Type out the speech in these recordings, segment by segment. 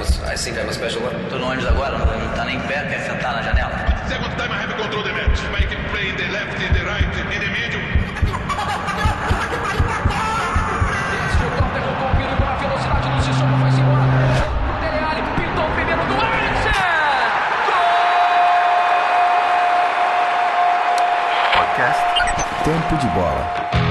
I think I'm a special one. Tô no ônibus agora, não, tá nem em pé, quer sentar na janela? Second time I have control the match. I can play in the left, in the right, in the middle. Tempo de Bola.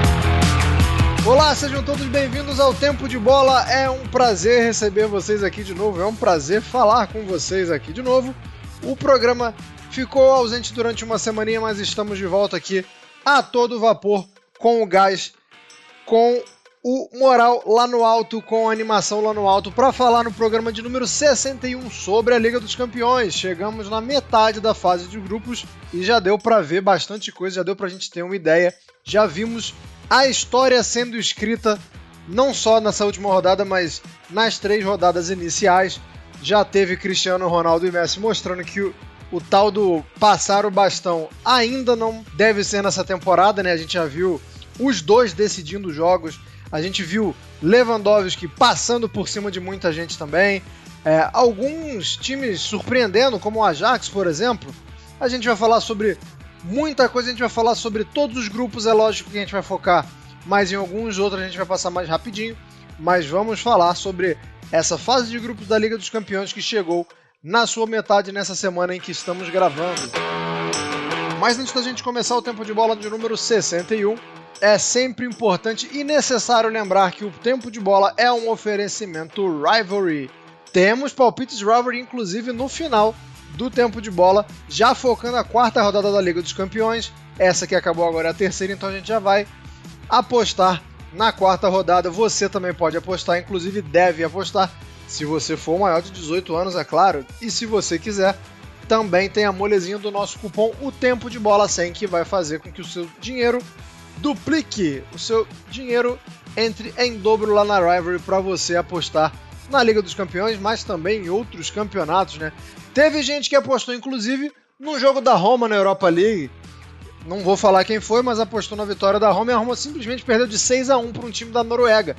Olá, sejam todos bem-vindos ao Tempo de Bola. É um prazer receber vocês aqui de novo. É um prazer falar com vocês aqui de novo. O programa ficou ausente durante uma semaninha, mas estamos de volta aqui a todo vapor, com o gás, com o moral lá no alto, com a animação lá no alto, para falar no programa de número 61 sobre a Liga dos Campeões. Chegamos na metade da fase de grupos e já deu para ver bastante coisa, já deu para a gente ter uma ideia. Já vimos a história sendo escrita não só nessa última rodada, mas nas três rodadas iniciais. Já teve Cristiano Ronaldo e Messi mostrando que o, o tal do passar o bastão ainda não deve ser nessa temporada, né? A gente já viu os dois decidindo jogos. A gente viu Lewandowski passando por cima de muita gente também. É, alguns times surpreendendo, como o Ajax, por exemplo. A gente vai falar sobre muita coisa, a gente vai falar sobre todos os grupos. É lógico que a gente vai focar mais em alguns, outros a gente vai passar mais rapidinho. Mas vamos falar sobre essa fase de grupos da Liga dos Campeões que chegou na sua metade nessa semana em que estamos gravando. Mas antes da gente começar o tempo de bola de número 61, é sempre importante e necessário lembrar que o tempo de bola é um oferecimento Rivalry. Temos palpites Rivalry, inclusive no final do tempo de bola, já focando a quarta rodada da Liga dos Campeões. Essa que acabou agora é a terceira, então a gente já vai apostar na quarta rodada. Você também pode apostar, inclusive deve apostar, se você for maior de 18 anos, é claro. E se você quiser, também tem a molezinha do nosso cupom O Tempo de Bola 100, que vai fazer com que o seu dinheiro duplique, o seu dinheiro entre em dobro lá na Rivalry para você apostar na Liga dos Campeões, mas também em outros campeonatos, né? Teve gente que apostou, inclusive, no jogo da Roma na Europa League. Não vou falar quem foi, mas apostou na vitória da Roma e a Roma simplesmente perdeu de 6 a 1 para um time da Noruega.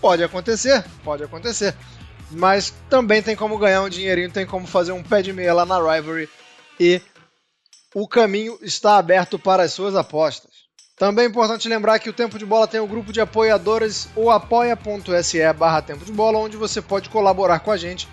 Pode acontecer, pode acontecer. Mas também tem como ganhar um dinheirinho, tem como fazer um pé de meia lá na Rivalry e o caminho está aberto para as suas apostas. Também é importante lembrar que o Tempo de Bola tem o grupo de apoiadores, o apoia.se barra Tempo de Bola, onde você pode colaborar com a gente.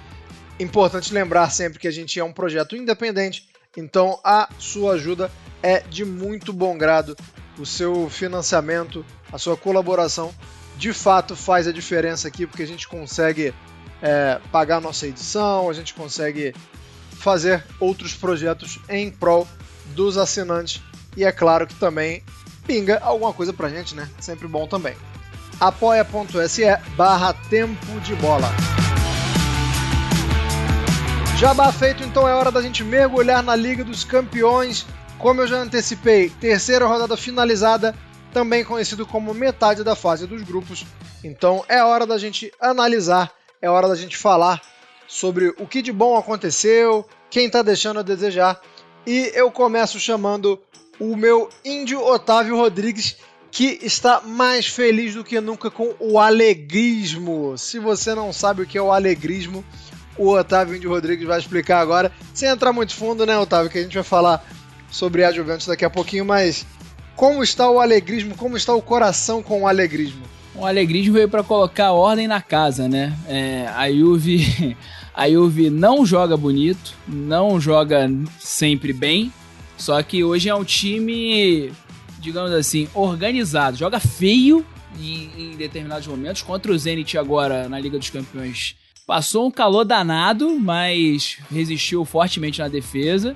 Importante lembrar sempre que a gente é um projeto independente, então a sua ajuda é de muito bom grado. O seu financiamento, a sua colaboração, de fato faz a diferença aqui, porque a gente consegue é, pagar nossa edição, a gente consegue fazer outros projetos em prol dos assinantes. E é claro que também pinga alguma coisa pra gente, né? Sempre bom também. apoia.se barra tempo de bola. Jabá feito, então é hora da gente mergulhar na Liga dos Campeões. Como eu já antecipei, terceira rodada finalizada, também conhecido como metade da fase dos grupos. Então é hora da gente analisar, é hora da gente falar sobre o que de bom aconteceu, quem tá deixando a desejar. E eu começo chamando o meu índio Otávio Rodrigues, que está mais feliz do que nunca com o alegrismo. Se você não sabe o que é o alegrismo, o Otávio Índio Rodrigues vai explicar agora, sem entrar muito fundo, né, Otávio, que a gente vai falar sobre a Juventus daqui a pouquinho, mas como está o alegrismo, como está o coração com o alegrismo? O alegrismo veio para colocar ordem na casa, né? É, a Juve, a Juve não joga bonito, não joga sempre bem, só que hoje é um time, digamos assim, organizado. Joga feio em, em determinados momentos. Contra o Zenit agora na Liga dos Campeões. Passou um calor danado, mas resistiu fortemente na defesa.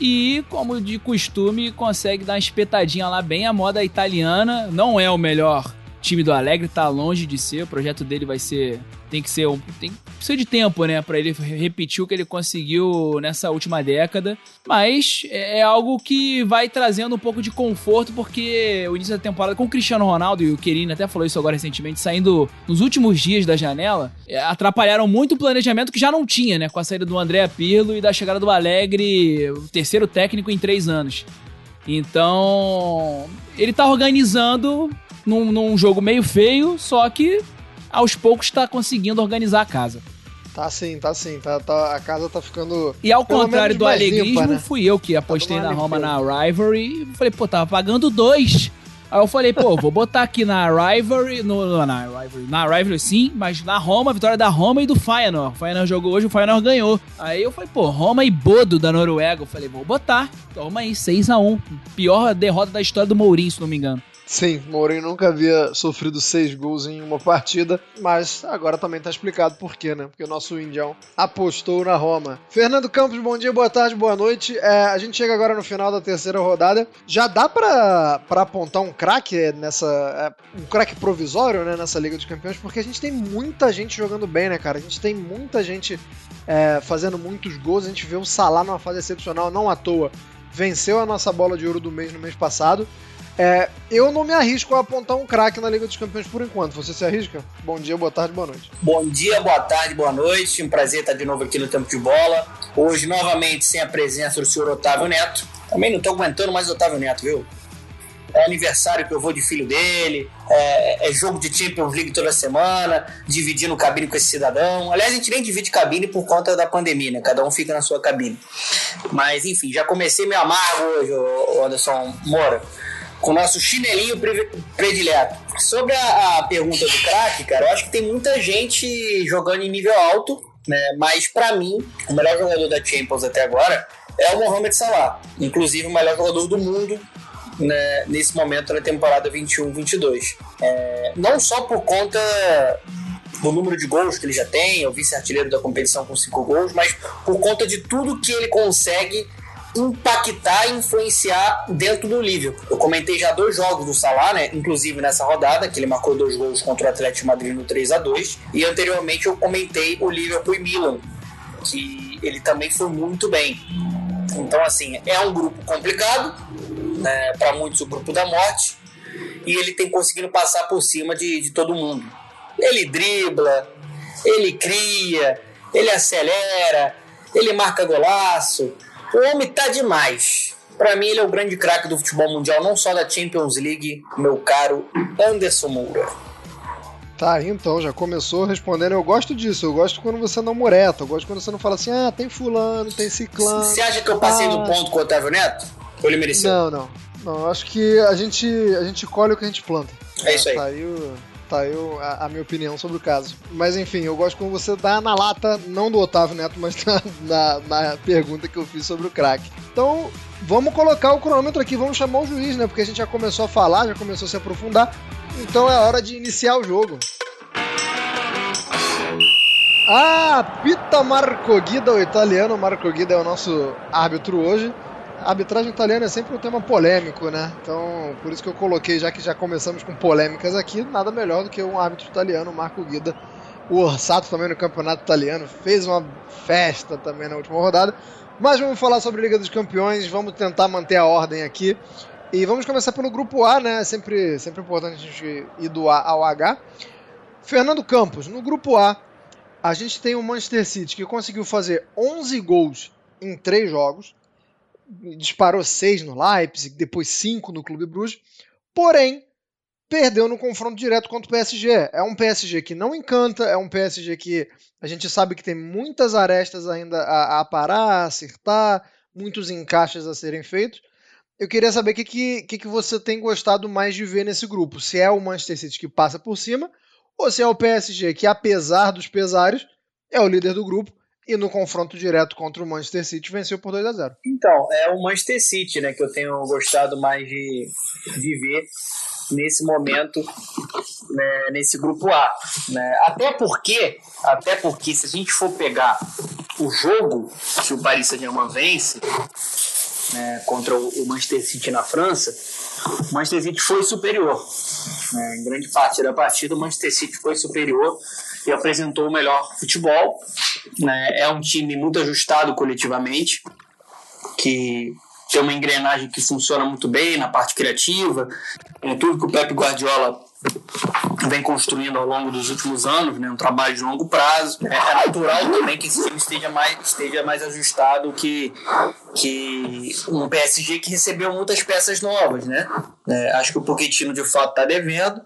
E, como de costume, consegue dar uma espetadinha lá bem à moda italiana. Não é o melhor time do Alegre, tá longe de ser. O projeto dele vai ser. Tem que ser um. Tem precisa de tempo, né? Pra ele repetir o que ele conseguiu nessa última década. Mas é algo que vai trazendo um pouco de conforto, porque o início da temporada com o Cristiano Ronaldo e o Querino até falou isso agora recentemente, saindo nos últimos dias da janela, é, atrapalharam muito o planejamento que já não tinha, né? Com a saída do André Pirlo e da chegada do Alegre, o terceiro técnico em três anos. Então, ele tá organizando num, num jogo meio feio, só que aos poucos está conseguindo organizar a casa. Tá sim, tá sim. Tá, tá- a casa tá ficando. E ao contrário do alegrismo, né? fui eu que apostei Tá na Roma na Rivalry. e Falei, pô, tava pagando dois. Aí eu falei, pô, vou botar aqui na Rivalry, no, na Rivalry, na Rivalry sim, mas na Roma, vitória da Roma e do Feyenoord. O Feyenoord jogou hoje, o Feyenoord ganhou. Aí eu falei, pô, Roma e Bodo da Noruega. Eu falei, vou botar. Toma aí, 6x1. Pior derrota da história do Mourinho, se não me engano. Sim, Mourinho nunca havia sofrido seis gols em uma partida, mas agora também tá explicado por quê, né? Porque o nosso Indião apostou na Roma. Fernando Campos, bom dia, boa tarde, boa noite. É, a gente chega agora no final da terceira rodada. Já dá pra apontar um craque nessa. é, um craque provisório, né? Nessa Liga dos Campeões, porque a gente tem muita gente jogando bem, né, cara? A gente tem muita gente é, fazendo muitos gols. A gente vê o Salah numa fase excepcional, não à toa. Venceu a nossa bola de ouro do mês no mês passado. É, eu não me arrisco a apontar um craque na Liga dos Campeões por enquanto. Você se arrisca? Bom dia, boa tarde, boa noite. Bom dia, boa tarde, boa noite. Um prazer estar de novo aqui no Tempo de Bola. Hoje, novamente, sem a presença do senhor Otávio Neto. Também não estou aguentando mais o Otávio Neto, viu? É aniversário que eu vou de filho dele, é, é jogo de Champions League toda semana, dividindo cabine com esse cidadão. Aliás, a gente nem divide cabine por conta da pandemia, né? Cada um fica na sua cabine. Mas, enfim, já comecei meu amargo hoje, Anderson Moura, com o nosso chinelinho pre- predileto. Sobre a, a pergunta do craque, cara, eu acho que tem muita gente jogando em nível alto, né? Mas pra mim, o melhor jogador da Champions até agora é o Mohamed Salah, inclusive o melhor jogador do mundo né, nesse momento na temporada 21-22. É, não só por conta do número de gols que ele já tem, é o vice-artilheiro da competição com cinco gols, mas por conta de tudo que ele consegue impactar e influenciar dentro do Liverpool. Eu comentei já dois jogos do Salah, né? Inclusive nessa rodada, que ele marcou dois gols contra o Atlético Madrid no 3 a 2 E anteriormente eu comentei o Liverpool e Milan, que ele também foi muito bem. Então, assim, é um grupo complicado, né? para muitos o grupo da morte, e ele tem conseguido passar por cima de, de todo mundo. Ele dribla, ele cria, ele acelera, ele marca golaço. O homem tá demais. Pra mim, ele é o grande craque do futebol mundial, não só da Champions League, meu caro Anderson Moura. Tá aí então, já começou respondendo. Eu gosto disso, eu gosto quando você não mureta, eu gosto quando você não fala assim, ah, tem fulano, tem ciclano. Você acha que eu passei ah. do ponto com o Otávio Neto? Ou ele mereceu? Não, não. Não, acho que a gente, a gente colhe o que a gente planta. É isso aí. O- tá o- a, a minha opinião sobre o caso. Mas enfim, eu gosto quando você dá na lata, não do Otávio Neto, mas na, na, na pergunta que eu fiz sobre o craque. Então, vamos colocar o cronômetro aqui, vamos chamar o juiz, né? Porque a gente já começou a falar, já começou a se aprofundar. Então é hora de iniciar o jogo. Ah, Pita Marco Guida, o italiano. Marco Guida é o nosso árbitro hoje. A arbitragem italiana é sempre um tema polêmico, né? Então, por isso que eu coloquei, já que já começamos com polêmicas aqui, nada melhor do que um árbitro italiano, Marco Guida. O Orsato também no campeonato italiano fez uma festa também na última rodada. Mas vamos falar sobre a Liga dos Campeões, vamos tentar manter a ordem aqui. E vamos começar pelo grupo A, né? É sempre, sempre importante a gente ir do A ao H. Fernando Campos, no grupo A, a gente tem o Manchester City que conseguiu fazer 11 gols em 3 jogos, disparou 6 no Leipzig, depois 5 no Clube Bruges, porém perdeu no confronto direto contra o PSG. É um PSG que não encanta, é um PSG que a gente sabe que tem muitas arestas ainda a, a parar, a acertar, muitos encaixes a serem feitos. Eu queria saber o que, que, que você tem gostado mais de ver nesse grupo. Se é o Manchester City que passa por cima, ou se é o PSG que, apesar dos pesares, é o líder do grupo e no confronto direto contra o Manchester City venceu por 2 a 0 Então, é o Manchester City, né, que eu tenho gostado mais de, de ver nesse momento, né, nesse grupo A, né? Até porque, até porque se a gente for pegar o jogo que o Paris Saint-Germain vence, né, contra o Manchester City na França, o Manchester City foi superior. né? Em grande parte da partida, o Manchester City foi superior e apresentou o melhor futebol. Né? É um time muito ajustado coletivamente, que tem uma engrenagem que funciona muito bem na parte criativa, é tudo que o Pep Guardiola vem construindo ao longo dos últimos anos, né? um trabalho de longo prazo. É, é natural também que esse time esteja mais, esteja mais ajustado que, que um PSG que recebeu muitas peças novas. Né? É, acho que o Pochettino de fato está devendo,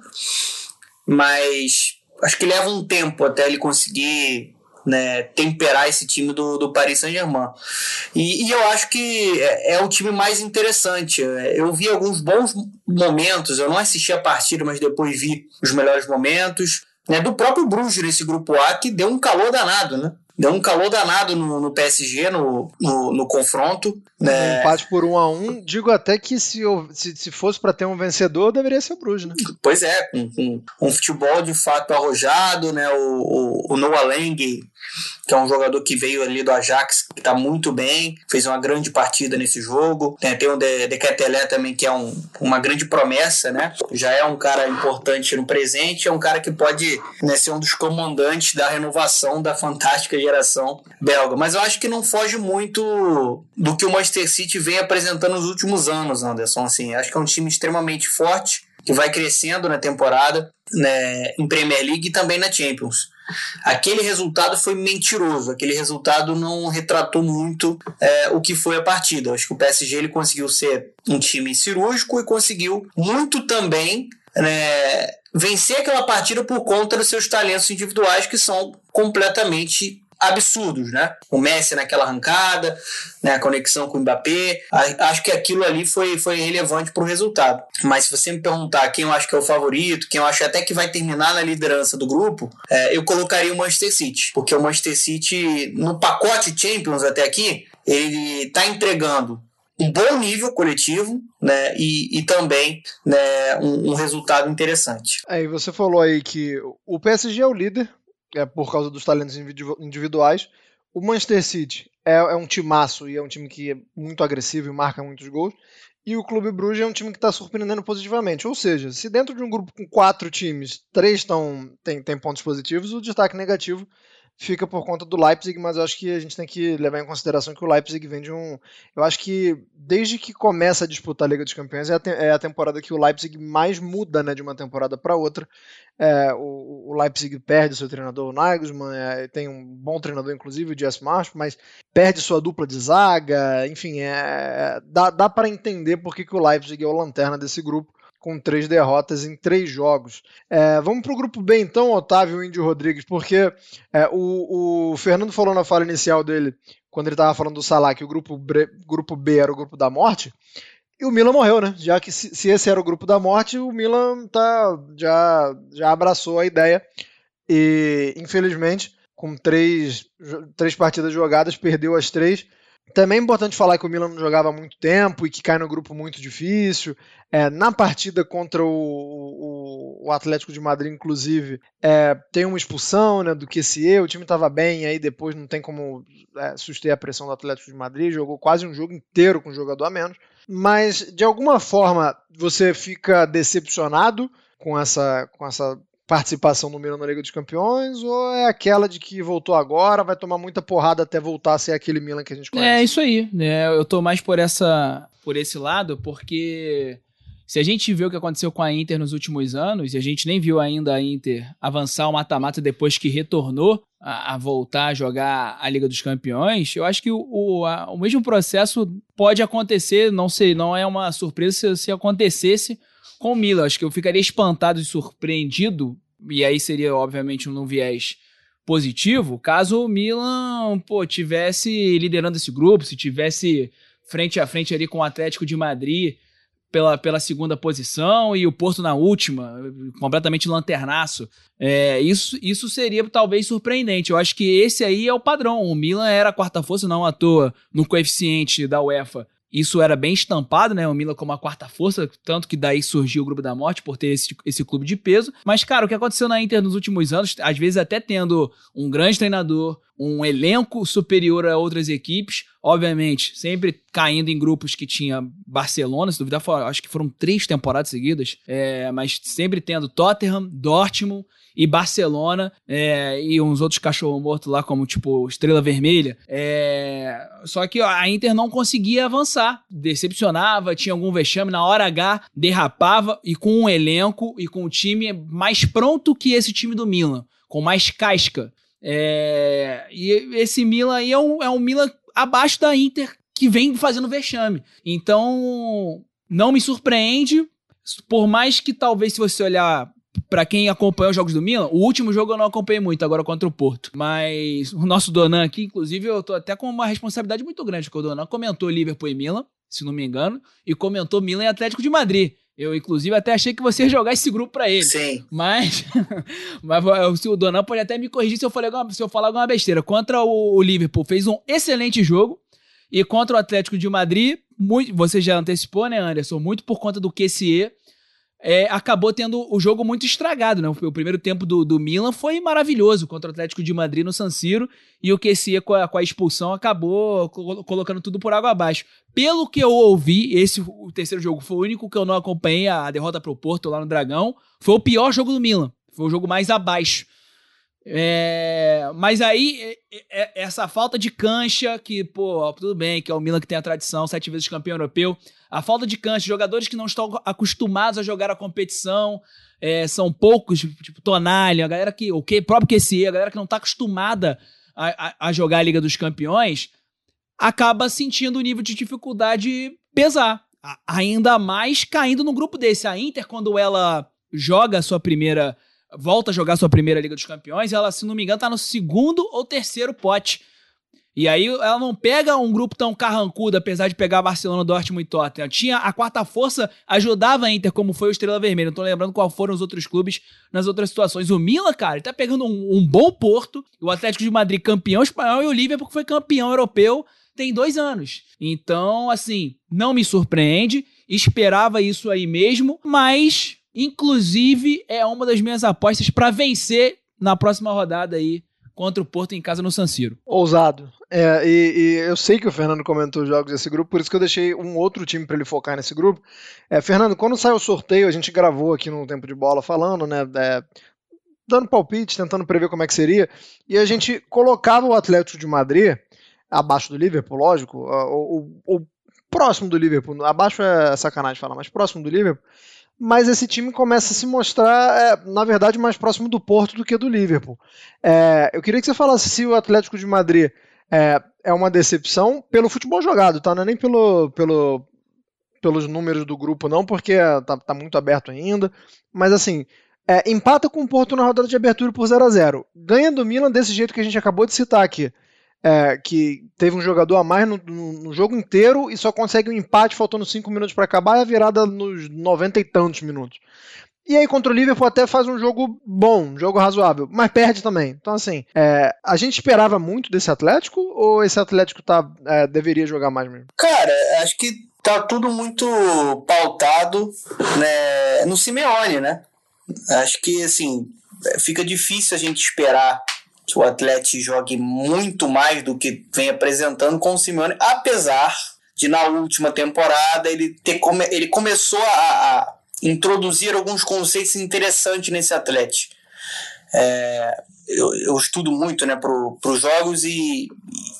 mas acho que leva um tempo até ele conseguir né, temperar esse time do, do Paris Saint-Germain. E, e, eu acho que é, é, o time mais interessante. Eu vi alguns bons momentos, eu não assisti a partida, mas depois vi os melhores momentos. Né, do próprio Bruges nesse grupo A, que deu um calor danado, né? Deu um calor danado no, no PSG no, no, no confronto. Né? Um empate por um a um. Digo até que se, se, se fosse para ter um vencedor, deveria ser o Bruges, né? Pois é, com, com um futebol de fato arrojado, né? O, o, o Noah Lang, que é um jogador que veio ali do Ajax, que está muito bem, fez uma grande partida nesse jogo. Tem, tem o De, De Ketelé também, que é um, uma grande promessa, né? Já é um cara importante no presente, é um cara que pode né, ser um dos comandantes da renovação da fantástica geração belga. Mas eu acho que não foge muito do que o Manchester City vem apresentando nos últimos anos, Anderson. Assim, acho que é um time extremamente forte, que vai crescendo na temporada, né, em Premier League e também na Champions. Aquele resultado foi mentiroso, aquele resultado não retratou muito é, o que foi a partida. Acho que o PSG ele conseguiu ser um time cirúrgico e conseguiu muito também né, vencer aquela partida por conta dos seus talentos individuais que são completamente absurdos, né? O Messi naquela arrancada, né, a conexão com o Mbappé, acho que aquilo ali foi, foi relevante para o resultado. Mas se você me perguntar quem eu acho que é o favorito, quem eu acho até que vai terminar na liderança do grupo, é, eu colocaria o Manchester City, porque o Manchester City, no pacote Champions até aqui, ele está entregando um bom nível coletivo, né, e, e também né, um, um resultado interessante. Aí você falou aí que o PSG é o líder, é, por causa dos talentos individuais. O Manchester City é, é, um timaço e é um time que é muito agressivo e marca muitos gols. E o Clube Bruges é um time que está surpreendendo positivamente. Ou seja, se dentro de um grupo com quatro times, três estão, tem, tem pontos positivos, o destaque negativo fica por conta do Leipzig, mas eu acho que a gente tem que levar em consideração que o Leipzig vem de um. Eu acho que desde que começa a disputar a Liga dos Campeões é a, te... é a temporada que o Leipzig mais muda né, de uma temporada para outra. É, o, o, Leipzig perde seu treinador, o Nagelsmann, é, tem um bom treinador, inclusive, o Jess Marsh, mas perde sua dupla de zaga. Enfim, é, dá, dá para entender por que, que o Leipzig é o lanterna desse grupo com três derrotas em três jogos. É, vamos para o grupo B então, Otávio Índio Rodrigues, porque é, o, o, Fernando falou na fala inicial dele, quando ele estava falando do Salah, que o grupo, grupo B era o grupo da morte, e o Milan morreu, né? Já que se, se esse era o grupo da morte, o Milan tá, já, já abraçou a ideia e, infelizmente, com três, três partidas jogadas, perdeu as três também é importante falar que o Milan não jogava há muito tempo e que cai no grupo muito difícil. É, na partida contra o, o, o, Atlético de Madrid, inclusive, é, tem uma expulsão né, do QCE, o time estava bem, aí depois não tem como é, suster a pressão do Atlético de Madrid, jogou quase um jogo inteiro com um jogador a menos. Mas, de alguma forma, você fica decepcionado com essa, com essa participação no Milan na Liga dos Campeões ou é aquela de que voltou agora, vai tomar muita porrada até voltar a ser aquele Milan que a gente conhece? É isso aí, né? Eu tô mais por essa por esse lado, porque se a gente vê o que aconteceu com a Inter nos últimos anos, e a gente nem viu ainda a Inter avançar o mata-mata depois que retornou a, a, voltar a jogar a Liga dos Campeões, eu acho que o, o, a, o mesmo processo pode acontecer, não sei, não é uma surpresa se, se acontecesse com o Milan. Acho que eu ficaria espantado e surpreendido e aí seria obviamente um viés positivo, caso o Milan, pô, tivesse liderando esse grupo, se tivesse frente a frente ali com o Atlético de Madrid pela, pela segunda posição e o Porto na última, completamente lanternaço. É, isso, isso seria talvez surpreendente. Eu acho que esse aí é o padrão. O Milan era a quarta força, não à toa, no coeficiente da UEFA isso era bem estampado, né? O Milan como a quarta força, tanto que daí surgiu o Grupo da Morte por ter esse, esse clube de peso. Mas, cara, o que aconteceu na Inter nos últimos anos, às vezes até tendo um grande treinador, um elenco superior a outras equipes, obviamente, sempre caindo em grupos que tinha Barcelona, se duvidar, acho que foram três temporadas seguidas, é, mas sempre tendo Tottenham, Dortmund e Barcelona é, e uns outros cachorro morto lá, como tipo Estrela Vermelha. É, só que a Inter não conseguia avançar, decepcionava, tinha algum vexame, na hora H derrapava e com um elenco e com um time mais pronto que esse time do Milan, com mais casca. É, e esse Milan aí é um, é um Milan abaixo da Inter que vem fazendo vexame. Então, não me surpreende, por mais que talvez se você olhar Pra quem acompanhou os jogos do Milan, o último jogo eu não acompanhei muito, agora contra o Porto. Mas o nosso Donan aqui, inclusive, eu tô até com uma responsabilidade muito grande, porque o Donan comentou Liverpool e Milan, se não me engano, e comentou Milan e Atlético de Madrid. Eu, inclusive, até achei que você ia jogar esse grupo pra ele. Sim. Mas, mas o Donan pode até me corrigir se eu, falei alguma, se eu falar alguma besteira. Contra o, o Liverpool, fez um excelente jogo. E contra o Atlético de Madrid, muito, você já antecipou, né, Anderson? Muito por conta do QCE, é, acabou tendo o jogo muito estragado, né? O primeiro tempo do, do Milan foi maravilhoso contra o Atlético de Madrid no San Siro e o QCE com a, com a expulsão acabou colocando tudo por água abaixo. Pelo que eu ouvi, esse o terceiro jogo foi o único que eu não acompanhei, a derrota pro Porto lá no Dragão, foi o pior jogo do Milan. Foi o jogo mais abaixo. É, mas aí, essa falta de cancha, que, pô, tudo bem, que é o Milan que tem a tradição, sete vezes campeão europeu. A falta de cancha, jogadores que não estão acostumados a jogar a competição, é, são poucos, tipo, tipo Tonali, a galera que, o que, próprio QCE, a galera que não está acostumada a, a, a, jogar a Liga dos Campeões, acaba sentindo o nível de dificuldade pesar. ainda mais caindo no grupo desse. A Inter, quando ela joga a sua primeira volta a jogar sua primeira Liga dos Campeões, ela, se não me engano, tá no segundo ou terceiro pote. E aí ela não pega um grupo tão carrancudo, apesar de pegar Barcelona, Dortmund e Tottenham. Tinha a quarta força, ajudava a Inter, como foi o Estrela Vermelha. Não tô lembrando qual foram os outros clubes nas outras situações. O Milan, cara, ele tá pegando um, um bom Porto, o Atlético de Madrid campeão espanhol e o Liverpool que foi campeão europeu tem dois anos. Então, assim, não me surpreende. Esperava isso aí mesmo, mas Inclusive, é uma das minhas apostas para vencer na próxima rodada aí contra o Porto em casa no San Siro. Ousado. É, e, e, eu sei que o Fernando comentou os jogos desse grupo, por isso que eu deixei um outro time para ele focar nesse grupo. É, Fernando, quando saiu o sorteio, a gente gravou aqui no Tempo de Bola falando, né, é, dando palpite, tentando prever como é que seria, e a gente colocava o Atlético de Madrid abaixo do Liverpool, lógico, ou, ou próximo do Liverpool, abaixo é sacanagem falar, mas próximo do Liverpool, mas esse time começa a se mostrar, é, na verdade, mais próximo do Porto do que do Liverpool. É, eu queria que você falasse se o Atlético de Madrid é, é uma decepção pelo futebol jogado, tá? Não é nem pelo, pelo, pelos números do grupo, não, porque tá, tá muito aberto ainda. Mas assim, é, empata com o Porto na rodada de abertura por 0 a 0 Ganha do Milan desse jeito que a gente acabou de citar aqui é, que teve um jogador a mais no, no, no, jogo inteiro e só consegue um empate faltando 5 minutos para acabar e a virada nos 90 e tantos minutos. E aí contra o Liverpool até faz um jogo bom, um jogo razoável, mas perde também. Então assim, é, a gente esperava muito desse Atlético ou esse Atlético tá, é, deveria jogar mais mesmo? Cara, acho que tá tudo muito pautado né, no Simeone, né? Acho que assim, fica difícil a gente esperar o Atlético jogue muito mais do que vem apresentando com o Simeone, apesar de na última temporada ele ter come, ele começou a, a introduzir alguns conceitos interessantes nesse Atlético. É, eu, eu, estudo muito né, para os jogos e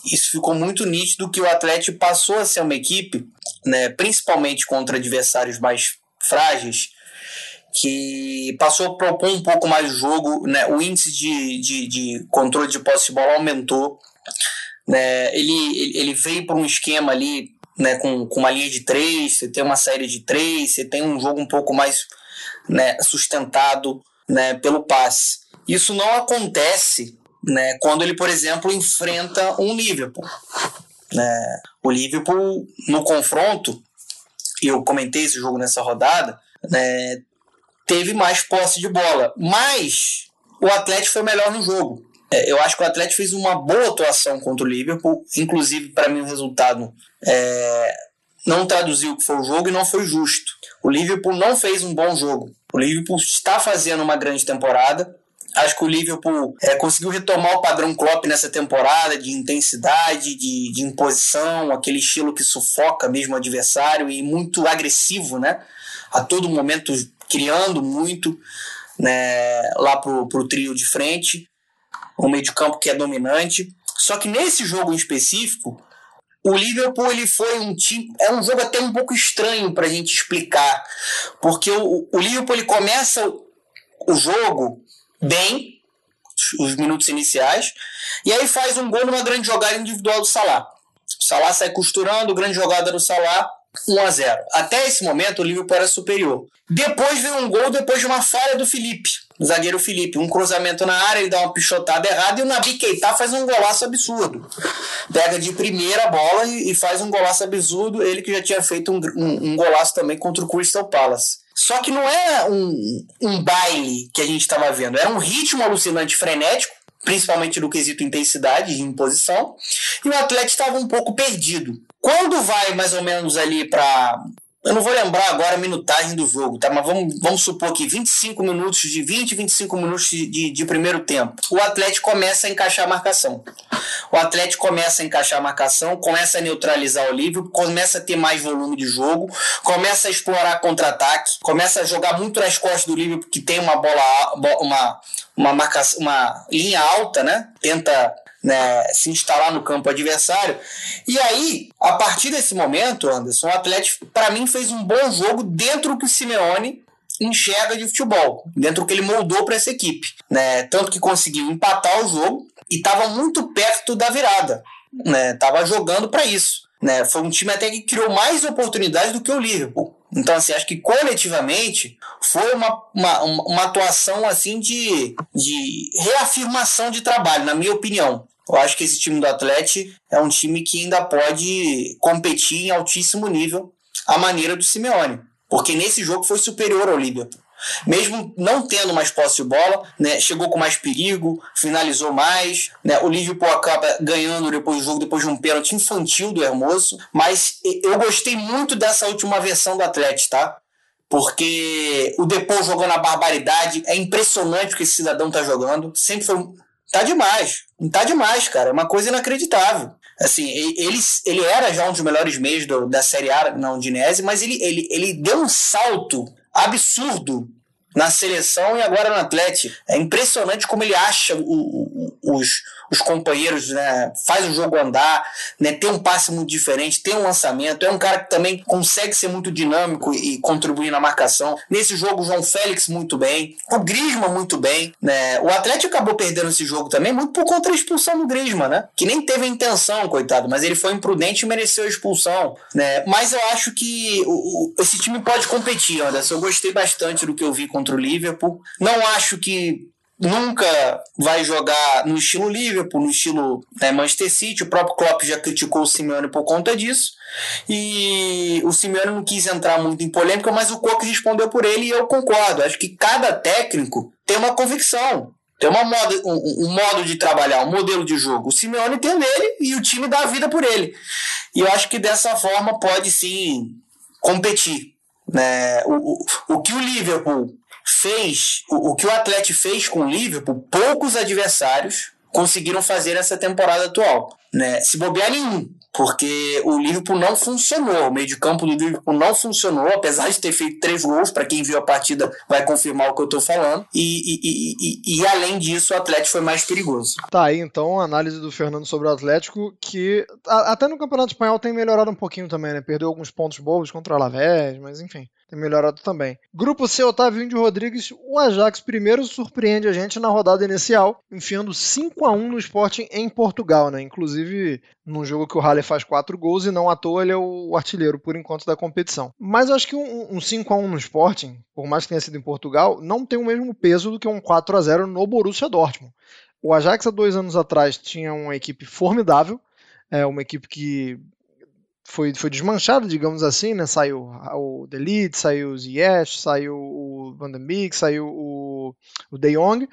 isso ficou muito nítido que o Atlético passou a ser uma equipe, né, principalmente contra adversários mais frágeis, que passou a propor um pouco mais o jogo, né? o índice de, de, de controle de posse de bola aumentou. Né? Ele, ele veio para um esquema ali né, com, com uma linha de três, você tem uma série de três, você tem um jogo um pouco mais né, sustentado né, pelo passe. Isso não acontece né, quando ele, por exemplo, enfrenta um Liverpool. Né? O Liverpool, no confronto, eu comentei esse jogo nessa rodada, né, teve mais posse de bola. Mas o Atlético foi melhor no jogo. É, eu acho que o Atlético fez uma boa atuação contra o Liverpool. Inclusive, para mim, o resultado é, não traduziu o que foi o jogo e não foi justo. O Liverpool não fez um bom jogo. O Liverpool está fazendo uma grande temporada. Acho que o Liverpool é, conseguiu retomar o padrão Klopp nessa temporada de intensidade, de, de imposição, aquele estilo que sufoca mesmo o adversário e muito agressivo, né? A todo momento criando muito né, lá pro, pro trio de frente, um meio de campo que é dominante. Só que nesse jogo em específico, o Liverpool ele foi um time. É um jogo até um pouco estranho para a gente explicar. Porque o, o Liverpool ele começa o jogo bem, os minutos iniciais, e aí faz um gol numa grande jogada individual do Salah. O Salah sai costurando, grande jogada do Salah, 1 a 0 Até esse momento, o Liverpool era superior. Depois veio um gol depois de uma falha do Felipe, o zagueiro Felipe. Um cruzamento na área, ele dá uma pichotada errada e o Nabi Keita faz um golaço absurdo. Pega de primeira bola e, faz um golaço absurdo. Ele que já tinha feito um, um, um golaço também contra o Crystal Palace. Só que não é um, um baile que a gente estava vendo, era um ritmo alucinante, frenético, principalmente no quesito intensidade e imposição, e o Atlético estava um pouco perdido. Quando vai mais ou menos ali para eu não vou lembrar agora a minutagem do jogo, tá? Mas vamos, vamos supor que 25 minutos de 20, 25 minutos de, de, primeiro tempo. O Atlético começa a encaixar a marcação. O Atlético começa a encaixar a marcação, começa a neutralizar o Liverpool, começa a ter mais volume de jogo, começa a explorar contra-ataque, começa a jogar muito nas costas do Liverpool, que tem uma bola, uma, uma, marcação, uma linha alta, né? Tenta né, se instalar no campo adversário. E aí, a partir desse momento, Anderson, o Atlético, para mim, fez um bom jogo dentro do que o Simeone enxerga de futebol, dentro do que ele moldou para essa equipe. Né? Tanto que conseguiu empatar o jogo e estava muito perto da virada. Né? Tava jogando para isso. Né? Foi um time até que criou mais oportunidades do que o Liverpool. Então, assim, acho que coletivamente foi uma, uma, uma atuação assim de, de reafirmação de trabalho, na minha opinião. Eu acho que esse time do Atlético é um time que ainda pode competir em altíssimo nível à maneira do Simeone. Porque nesse jogo foi superior ao Liverpool. Mesmo não tendo mais posse de bola, né, chegou com mais perigo, finalizou mais. Né, o Liverpool acaba ganhando depois do jogo, depois de um pênalti infantil do Hermoso. Mas eu gostei muito dessa última versão do Atlético, tá? Porque o Depô jogou na barbaridade. É impressionante o que esse cidadão tá jogando. Sempre foi Tá demais. Tá demais, cara. É uma coisa inacreditável. Assim, ele, ele era já um dos melhores meios do, da Série A na Udinese, mas ele, ele, ele deu um salto absurdo na seleção e agora no Atlético. É impressionante como ele acha o, o, os, os companheiros, né? Faz o jogo andar, né? Tem um passe muito diferente, tem um lançamento, é um cara que também consegue ser muito dinâmico e contribuir na marcação. Nesse jogo, o João Félix muito bem, o Grisma muito bem, né? O Atlético acabou perdendo esse jogo também muito por conta da expulsão do Grisma, né? Que nem teve a intenção, coitado, mas ele foi imprudente e mereceu a expulsão, né? Mas eu acho que o, o, esse time pode competir, Anderson. Eu gostei bastante do que eu vi contra o Liverpool. Não acho que nunca vai jogar no estilo Liverpool, no estilo né, Manchester City. O próprio Klopp já criticou o Simeone por conta disso. E o Simeone não quis entrar muito em polêmica, mas o Coque respondeu por ele e eu concordo. Acho que cada técnico tem uma convicção. Tem uma moda, um, um, modo de trabalhar, um modelo de jogo. O Simeone tem dele e o time dá a vida por ele. E eu acho que dessa forma pode sim competir. Né? O, o, o que o Liverpool fez, o, o que o Atlético fez com o Liverpool, poucos adversários conseguiram fazer essa temporada atual. Né? Se bobear nenhum, porque o Liverpool não funcionou, o meio de campo do Liverpool não funcionou, apesar de ter feito três gols, para quem viu a partida vai confirmar o que eu estou falando, e, e, e, e, além disso o Atlético foi mais perigoso. Tá aí então a análise do Fernando sobre o Atlético, que até no Campeonato Espanhol tem melhorado um pouquinho também, né? Perdeu alguns pontos bobos contra o Alavés, mas enfim tem melhorado também. Grupo C, Otávio Índio Rodrigues, o Ajax primeiro surpreende a gente na rodada inicial, enfiando 5 a 1 no Sporting em Portugal, né? Inclusive num jogo que o Halle faz 4 gols e não à toa ele é o artilheiro por enquanto da competição. Mas eu acho que um, um 5 a 1 no Sporting, por mais que tenha sido em Portugal, não tem o mesmo peso do que um 4 a 0 no Borussia Dortmund. O Ajax há dois anos atrás tinha uma equipe formidável, é uma equipe que foi, foi desmanchado, digamos assim, né? Saiu o Delete, saiu o Ziyech, saiu o Van den Beek, saiu o, o De Jong.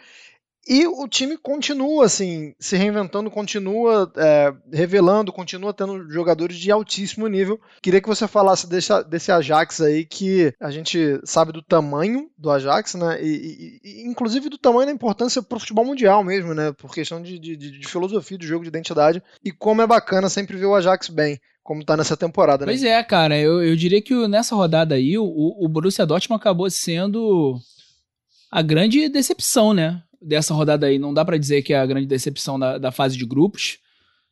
E o time continua assim, se reinventando, continua é, revelando, continua tendo jogadores de altíssimo nível. Queria que você falasse desse, desse Ajax aí, que a gente sabe do tamanho do Ajax, né? E, e, e inclusive do tamanho da importância para o futebol mundial mesmo, né? Por questão de, de, de, filosofia do jogo, de identidade. E como é bacana sempre ver o Ajax bem como tá nessa temporada, né? Pois é, cara, eu, eu diria que nessa rodada aí, o, o Borussia Dortmund acabou sendo a grande decepção, né? Dessa rodada aí. Não dá para dizer que é a grande decepção da, da fase de grupos.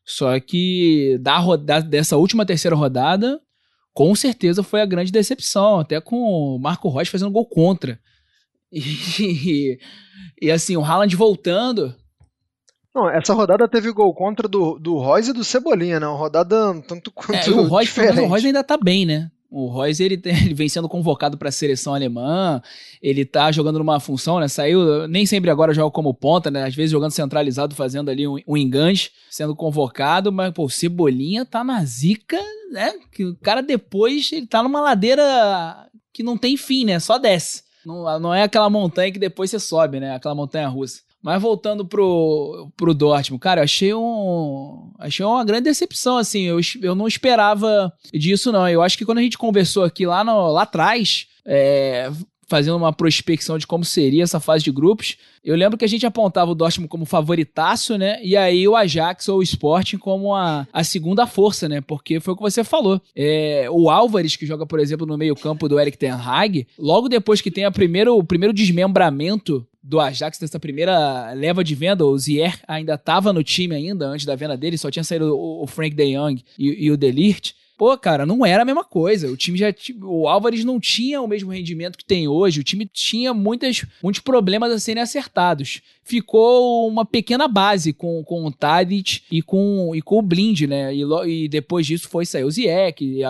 Só que da dessa última terceira rodada, com certeza foi a grande decepção. Até com o Marco Rocha fazendo gol contra. E, e assim, o Haaland voltando não, essa rodada teve gol contra do, do Royce e do Cebolinha, né? Uma rodada tanto quanto é, o Royce, diferente. o Royce ainda tá bem, né? O Royce, ele, ele vem sendo convocado para a seleção alemã, ele tá jogando numa função, né? Saiu, nem sempre agora joga como ponta, né? Às vezes jogando centralizado, fazendo ali um, um enganche, sendo convocado, mas, pô, o Cebolinha tá na zica, né? Que o cara depois, ele tá numa ladeira que não tem fim, né? Só desce. Não, não é aquela montanha que depois você sobe, né? Aquela montanha russa. Mas voltando pro, pro Dortmund, cara, eu achei um. Achei uma grande decepção, assim. Eu, eu não esperava disso, não. Eu acho que quando a gente conversou aqui lá, no, lá atrás, é, fazendo uma prospecção de como seria essa fase de grupos, eu lembro que a gente apontava o Dortmund como favoritaço, né? E aí o Ajax ou o Sporting como a, a segunda força, né? Porque foi o que você falou. É, o Álvares, que joga, por exemplo, no meio-campo do Eric Ten Hag, logo depois que tem a primeiro, o primeiro desmembramento do Ajax nessa primeira leva de venda, o Zier ainda estava no time ainda, antes da venda dele, só tinha saído o, o Frank de e, e o Delirte. Pô, cara, não era a mesma coisa. O time já. O Álvares não tinha o mesmo rendimento que tem hoje. O time tinha muitas, muitos problemas a serem acertados. Ficou uma pequena base com, com o Tadic e com, e com o Blind, né? E, e depois disso foi sair o Ziek. E,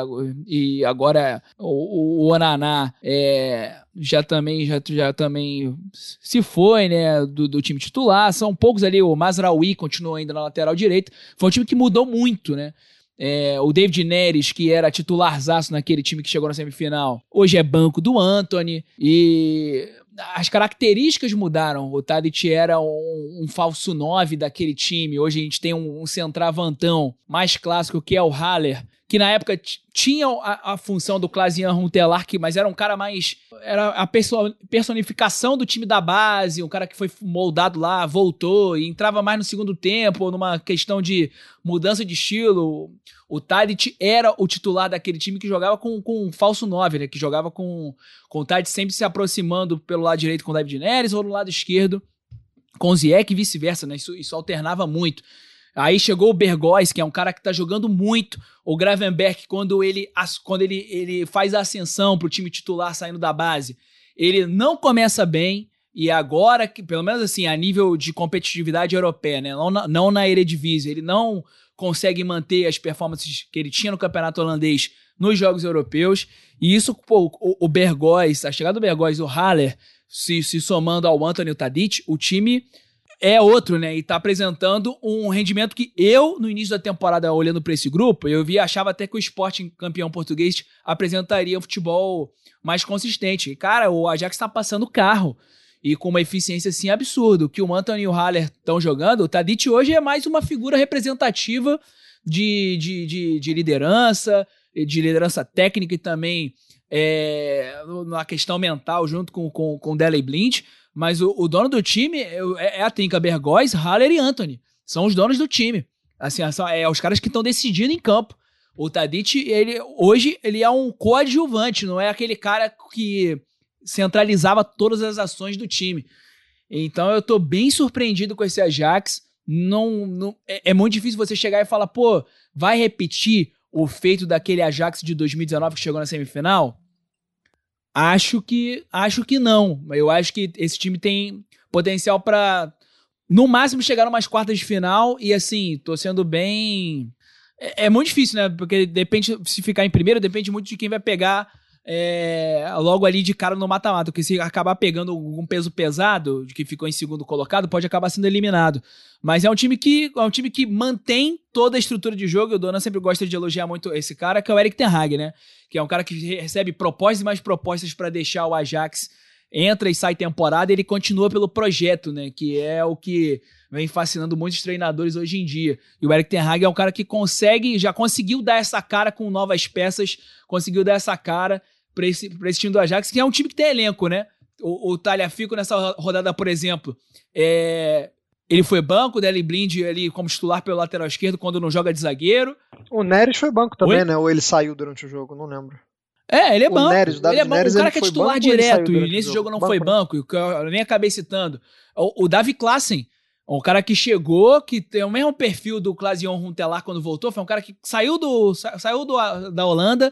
e agora o, o Onaná é, já também já, já também se foi, né? Do, do time titular. São poucos ali. O Mazraoui continuou ainda na lateral direita. Foi um time que mudou muito, né? É, o David Neres, que era titularzaço naquele time que chegou na semifinal, hoje é banco do Anthony. E as características mudaram. O Tadic era um, um falso 9 daquele time. Hoje a gente tem um, um centravantão mais clássico que é o Haller, que na época tinha a, a função do Clasian Runtelar, que- mas era um cara mais. Era a perso- personificação do time da base, um cara que foi moldado lá, voltou e entrava mais no segundo tempo, numa questão de mudança de estilo. O Tadic era o titular daquele time que jogava com, com um falso 9, né? Que jogava com, com o Tadic sempre se aproximando pelo lado direito com o David Neres ou no lado esquerdo com o Ziyech e vice-versa, né? Isso, isso alternava muito. Aí chegou o Bergóis, que é um cara que tá jogando muito. O Gravenberg, quando ele, quando ele, ele faz a ascensão pro time titular saindo da base, ele não começa bem. E agora, que pelo menos assim, a nível de competitividade europeia, né? Não na, não na Eredivisie, ele não consegue manter as performances que ele tinha no campeonato holandês nos jogos europeus. E isso, pô, o, o Bergóis, a chegada do Bergóis e o Haller se, se somando ao Anthony Tadic, o time é outro, né? E tá apresentando um rendimento que eu, no início da temporada, olhando pra esse grupo, eu vi achava até que o Sporting campeão português apresentaria um futebol mais consistente. E, cara, o Ajax tá passando carro. E com uma eficiência assim absurda. O que o Anthony e o Haller estão jogando, o Tadic hoje é mais uma figura representativa de, de, de, de liderança, de liderança técnica e também é, na questão mental, junto com, com, com Dele Blind. Mas o, o dono do time é, é a trinca Bergóis, Haller e Anthony. São os donos do time. Assim, são- é os caras que estão decidindo em campo. O Tadic, ele, hoje, ele é um coadjuvante, não é aquele cara que centralizava todas as ações do time. Então eu tô bem surpreendido com esse Ajax. Não, não é, é muito difícil você chegar e falar, pô, vai repetir o feito daquele Ajax de 2019 que chegou na semifinal? Acho que acho que não. Eu acho que esse time tem potencial pra no máximo chegar numas quartas de final e assim, tô sendo bem é, é muito difícil, né? Porque depende se ficar em primeiro, depende muito de quem vai pegar é, logo ali de cara no mata-mata. Porque se acabar pegando algum peso pesado, que ficou em segundo colocado, pode acabar sendo eliminado. Mas é um time que é um time que mantém toda a estrutura de jogo. O Dona sempre gosta de elogiar muito esse cara, que é o Eric Ten Hag, né? Que é um cara que recebe propostas e mais propostas para deixar o Ajax entra e sai temporada, ele continua pelo projeto, né? Que é o que vem fascinando muitos treinadores hoje em dia. E o Eric Ten Hag é um cara que consegue, já conseguiu dar essa cara com novas peças, conseguiu dar essa cara para esse, pra esse time do Ajax, que é um time que tem elenco, né? O, o Talhafico nessa rodada, por exemplo, é, ele foi banco, o Deli Blind ali como titular pelo lateral esquerdo quando não joga de zagueiro. O Neres foi banco também, Oi? né? Ou ele saiu durante o jogo, não lembro. É, ele é O banco. Neres, o David ele é banco. Neres, o cara que é titular banco direto e o nesse jogo? jogo não Banco, foi né? banco, que eu nem acabei citando. O, o Davi Klassen, um cara que chegou, que tem o mesmo perfil do Clasion Runtelar quando voltou, foi um cara que saiu, do, sa- saiu do, da Holanda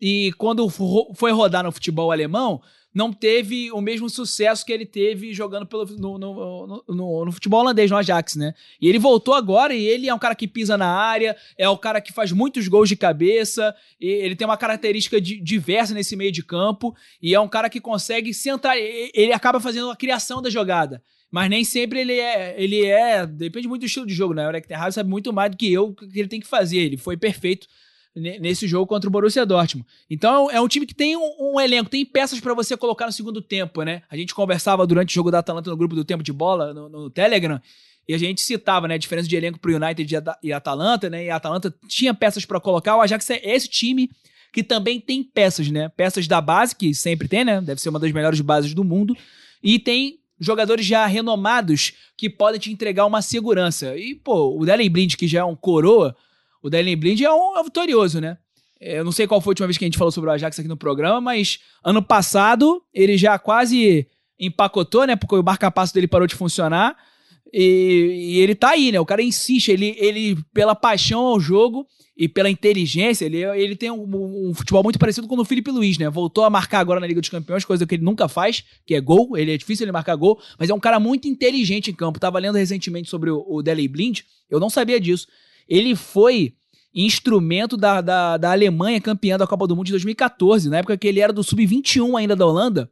e quando fo- foi rodar no futebol alemão, não teve o mesmo sucesso que ele teve jogando pelo, no, no, no, no, futebol holandês, no Ajax, né? E ele voltou agora e ele é um cara que pisa na área, é o cara que faz muitos gols de cabeça, ele tem uma característica de, diversa nesse meio de campo e é um cara que consegue centrar, ele acaba fazendo a criação da jogada. Mas nem sempre ele é. Ele é. Depende muito do estilo de jogo, né? O Eric Terrado sabe muito mais do que eu que ele tem que fazer. Ele foi perfeito nesse jogo contra o Borussia Dortmund. Então é um time que tem um, um elenco, tem peças para você colocar no segundo tempo, né? A gente conversava durante o jogo da Atalanta no grupo do Tempo de Bola, no, no Telegram, e a gente citava, né, a diferença de elenco pro United e Atalanta, né? E a Atalanta tinha peças para colocar, o Ajax é esse time que também tem peças, né? Peças da base, que sempre tem, né? Deve ser uma das melhores bases do mundo. E tem jogadores já renomados que podem te entregar uma segurança. E, pô, o Delen Blind, que já é um coroa, o Delen Blind é um é vitorioso, né? É, eu não sei qual foi a última vez que a gente falou sobre o Ajax aqui no programa, mas ano passado ele já quase empacotou, né? Porque o marca-passo dele parou de funcionar. E, e, ele tá aí, né? O cara insiste, ele, ele pela paixão ao jogo e pela inteligência, ele, ele tem um, um, futebol muito parecido com o do Felipe Luiz, né? Voltou a marcar agora na Liga dos Campeões, coisa que ele nunca faz, que é gol. Ele é difícil ele marcar gol, mas é um cara muito inteligente em campo. Tava lendo recentemente sobre o, o Blind, eu não sabia disso. Ele foi instrumento da, da, da Alemanha campeã da Copa do Mundo de 2014, na época que ele era do Sub-21 ainda da Holanda.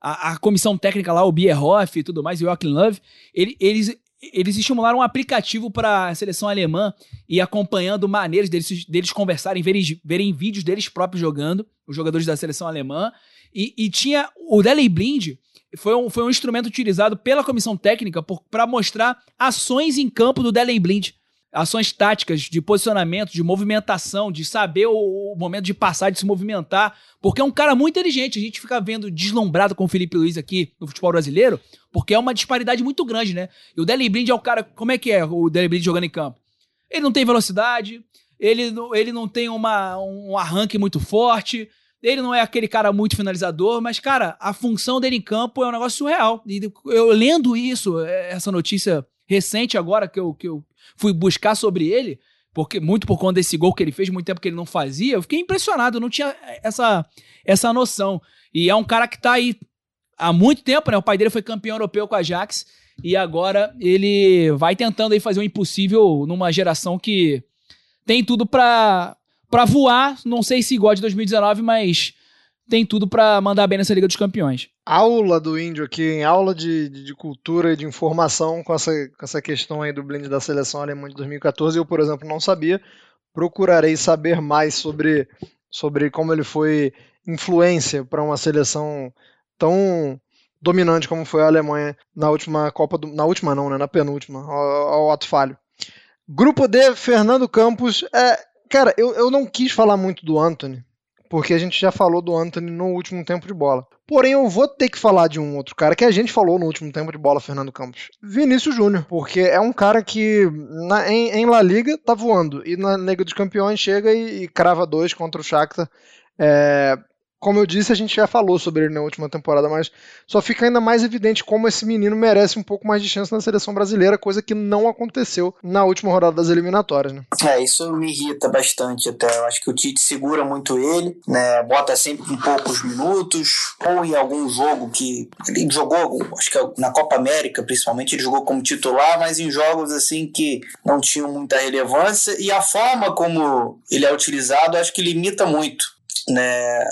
A, a, comissão técnica lá, o Bierhoff e tudo mais, o Joachim Love, ele, eles, eles estimularam um aplicativo para a seleção alemã e acompanhando maneiras deles, deles conversarem, verem, verem vídeos deles próprios jogando, os jogadores da seleção alemã. E, e tinha o Dele Blind, foi um, foi um instrumento utilizado pela comissão técnica para mostrar ações em campo do Dele Blind ações táticas de posicionamento, de movimentação, de saber o, o, momento de passar, de se movimentar, porque é um cara muito inteligente. A gente fica vendo deslumbrado com o Felipe Luiz aqui no futebol brasileiro, porque é uma disparidade muito grande, né? E o Dele Blind é o cara. Como é que é o Dele Blind jogando em campo? Ele não tem velocidade, ele, ele não tem uma, um arranque muito forte. Ele não é aquele cara muito finalizador, mas, cara, a função dele em campo é um negócio surreal. E eu lendo isso, essa notícia recente agora que eu, que eu fui buscar sobre ele, porque muito por conta desse gol que ele fez, muito tempo que ele não fazia, eu fiquei impressionado, não tinha essa, essa noção. E é um cara que tá aí há muito tempo, né? O pai dele foi campeão europeu com a Ajax e agora ele vai tentando aí fazer o impossível numa geração que tem tudo para para voar, não sei se igual de 2019, mas tem tudo para mandar bem nessa Liga dos Campeões. Aula do Índio aqui, em aula de, de, de, cultura e de informação com essa, com essa questão aí do blend da seleção alemã de 2014. Eu, por exemplo, não sabia. Procurarei saber mais sobre, sobre como ele foi influência para uma seleção tão dominante como foi a Alemanha na última Copa do, na última não, né, na penúltima, ao, ao ato falho. Grupo D, Fernando Campos. É, cara, eu, eu não quis falar muito do Anthony, porque a gente já falou do Anthony no último tempo de bola. Porém, eu vou ter que falar de um outro cara que a gente falou no último tempo de bola, Fernando Campos. Vinícius Júnior, porque é um cara que na, em, em, La Liga tá voando e na Liga dos Campeões chega e, e crava dois contra o Shakhtar. É, como eu disse, a gente já falou sobre ele na última temporada, mas só fica ainda mais evidente como esse menino merece um pouco mais de chance na seleção brasileira, coisa que não aconteceu na última rodada das eliminatórias, né? É, isso me irrita bastante até. Eu acho que o Tite segura muito ele, né? Bota sempre em poucos minutos, ou em algum jogo que ele jogou, acho que é na Copa América, principalmente, ele jogou como titular, mas em jogos assim que não tinham muita relevância, e a forma como ele é utilizado, acho que limita muito né,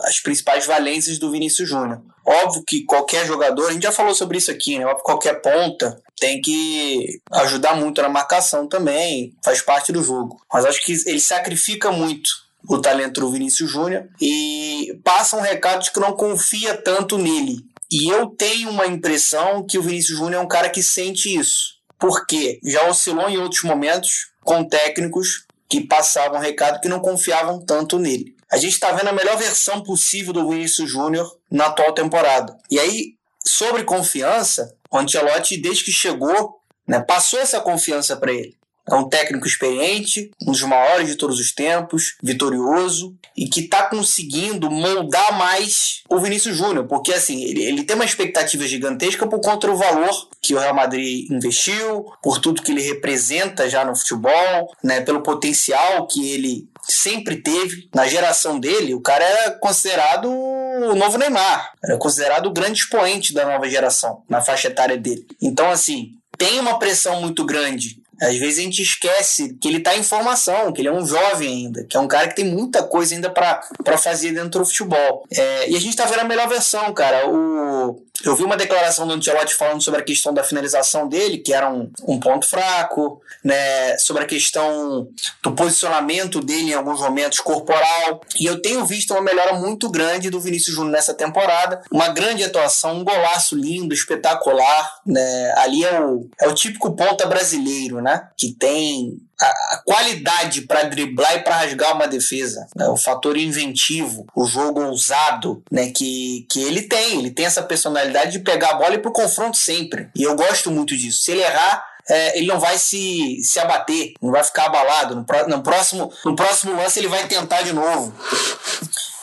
as principais valências do Vinícius Júnior. Óbvio que qualquer jogador, a gente já falou sobre isso aqui, né? Qualquer ponta tem que ajudar muito na marcação também, faz parte do jogo. Mas acho que ele sacrifica muito o talento do Vinícius Júnior e passa um recado de que não confia tanto nele. E eu tenho uma impressão que o Vinícius Júnior é um cara que sente isso. Porque já oscilou em outros momentos com técnicos que passavam recado que não confiavam tanto nele a gente está vendo a melhor versão possível do Vinícius Júnior na atual temporada. E aí, sobre confiança, o Ancelotti, desde que chegou, né, passou essa confiança para ele. É um técnico experiente, um dos maiores de todos os tempos, vitorioso e que está conseguindo moldar mais o Vinícius Júnior, porque assim, ele, ele tem uma expectativa gigantesca por conta do valor que o Real Madrid investiu, por tudo que ele representa já no futebol, né, pelo potencial que ele sempre teve. Na geração dele, o cara era considerado o novo Neymar, era considerado o grande expoente da nova geração, na faixa etária dele. Então, assim, tem uma pressão muito grande às vezes a gente esquece que ele está em formação, que ele é um jovem ainda, que é um cara que tem muita coisa ainda para fazer dentro do futebol. É, e a gente está vendo a melhor versão, cara. O, eu vi uma declaração do Ancelotti falando sobre a questão da finalização dele, que era um, um ponto fraco, né, sobre a questão do posicionamento dele em alguns momentos corporal. E eu tenho visto uma melhora muito grande do Vinícius Júnior nessa temporada. Uma grande atuação, um golaço lindo, espetacular. Né? Ali é o, é o típico ponta brasileiro, né? Que tem a, qualidade para driblar e para rasgar uma defesa, né? o fator inventivo, o jogo ousado, né? Que, que ele tem, ele tem essa personalidade de pegar a bola e ir pro confronto sempre. E eu gosto muito disso. Se ele errar, é, ele não vai se, se abater, não vai ficar abalado. No, no, próximo, no próximo lance ele vai tentar de novo.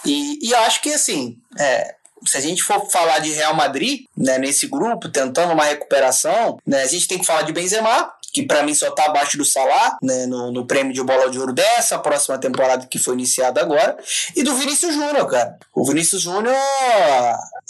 E, e eu acho que assim, é, se a gente for falar de Real Madrid, né, nesse grupo, tentando uma recuperação, né, a gente tem que falar de Benzema, que para mim só está abaixo do Salah, né, no, no, prêmio de bola de ouro dessa próxima temporada que foi iniciada agora, e do Vinícius Júnior, cara. O Vinícius Júnior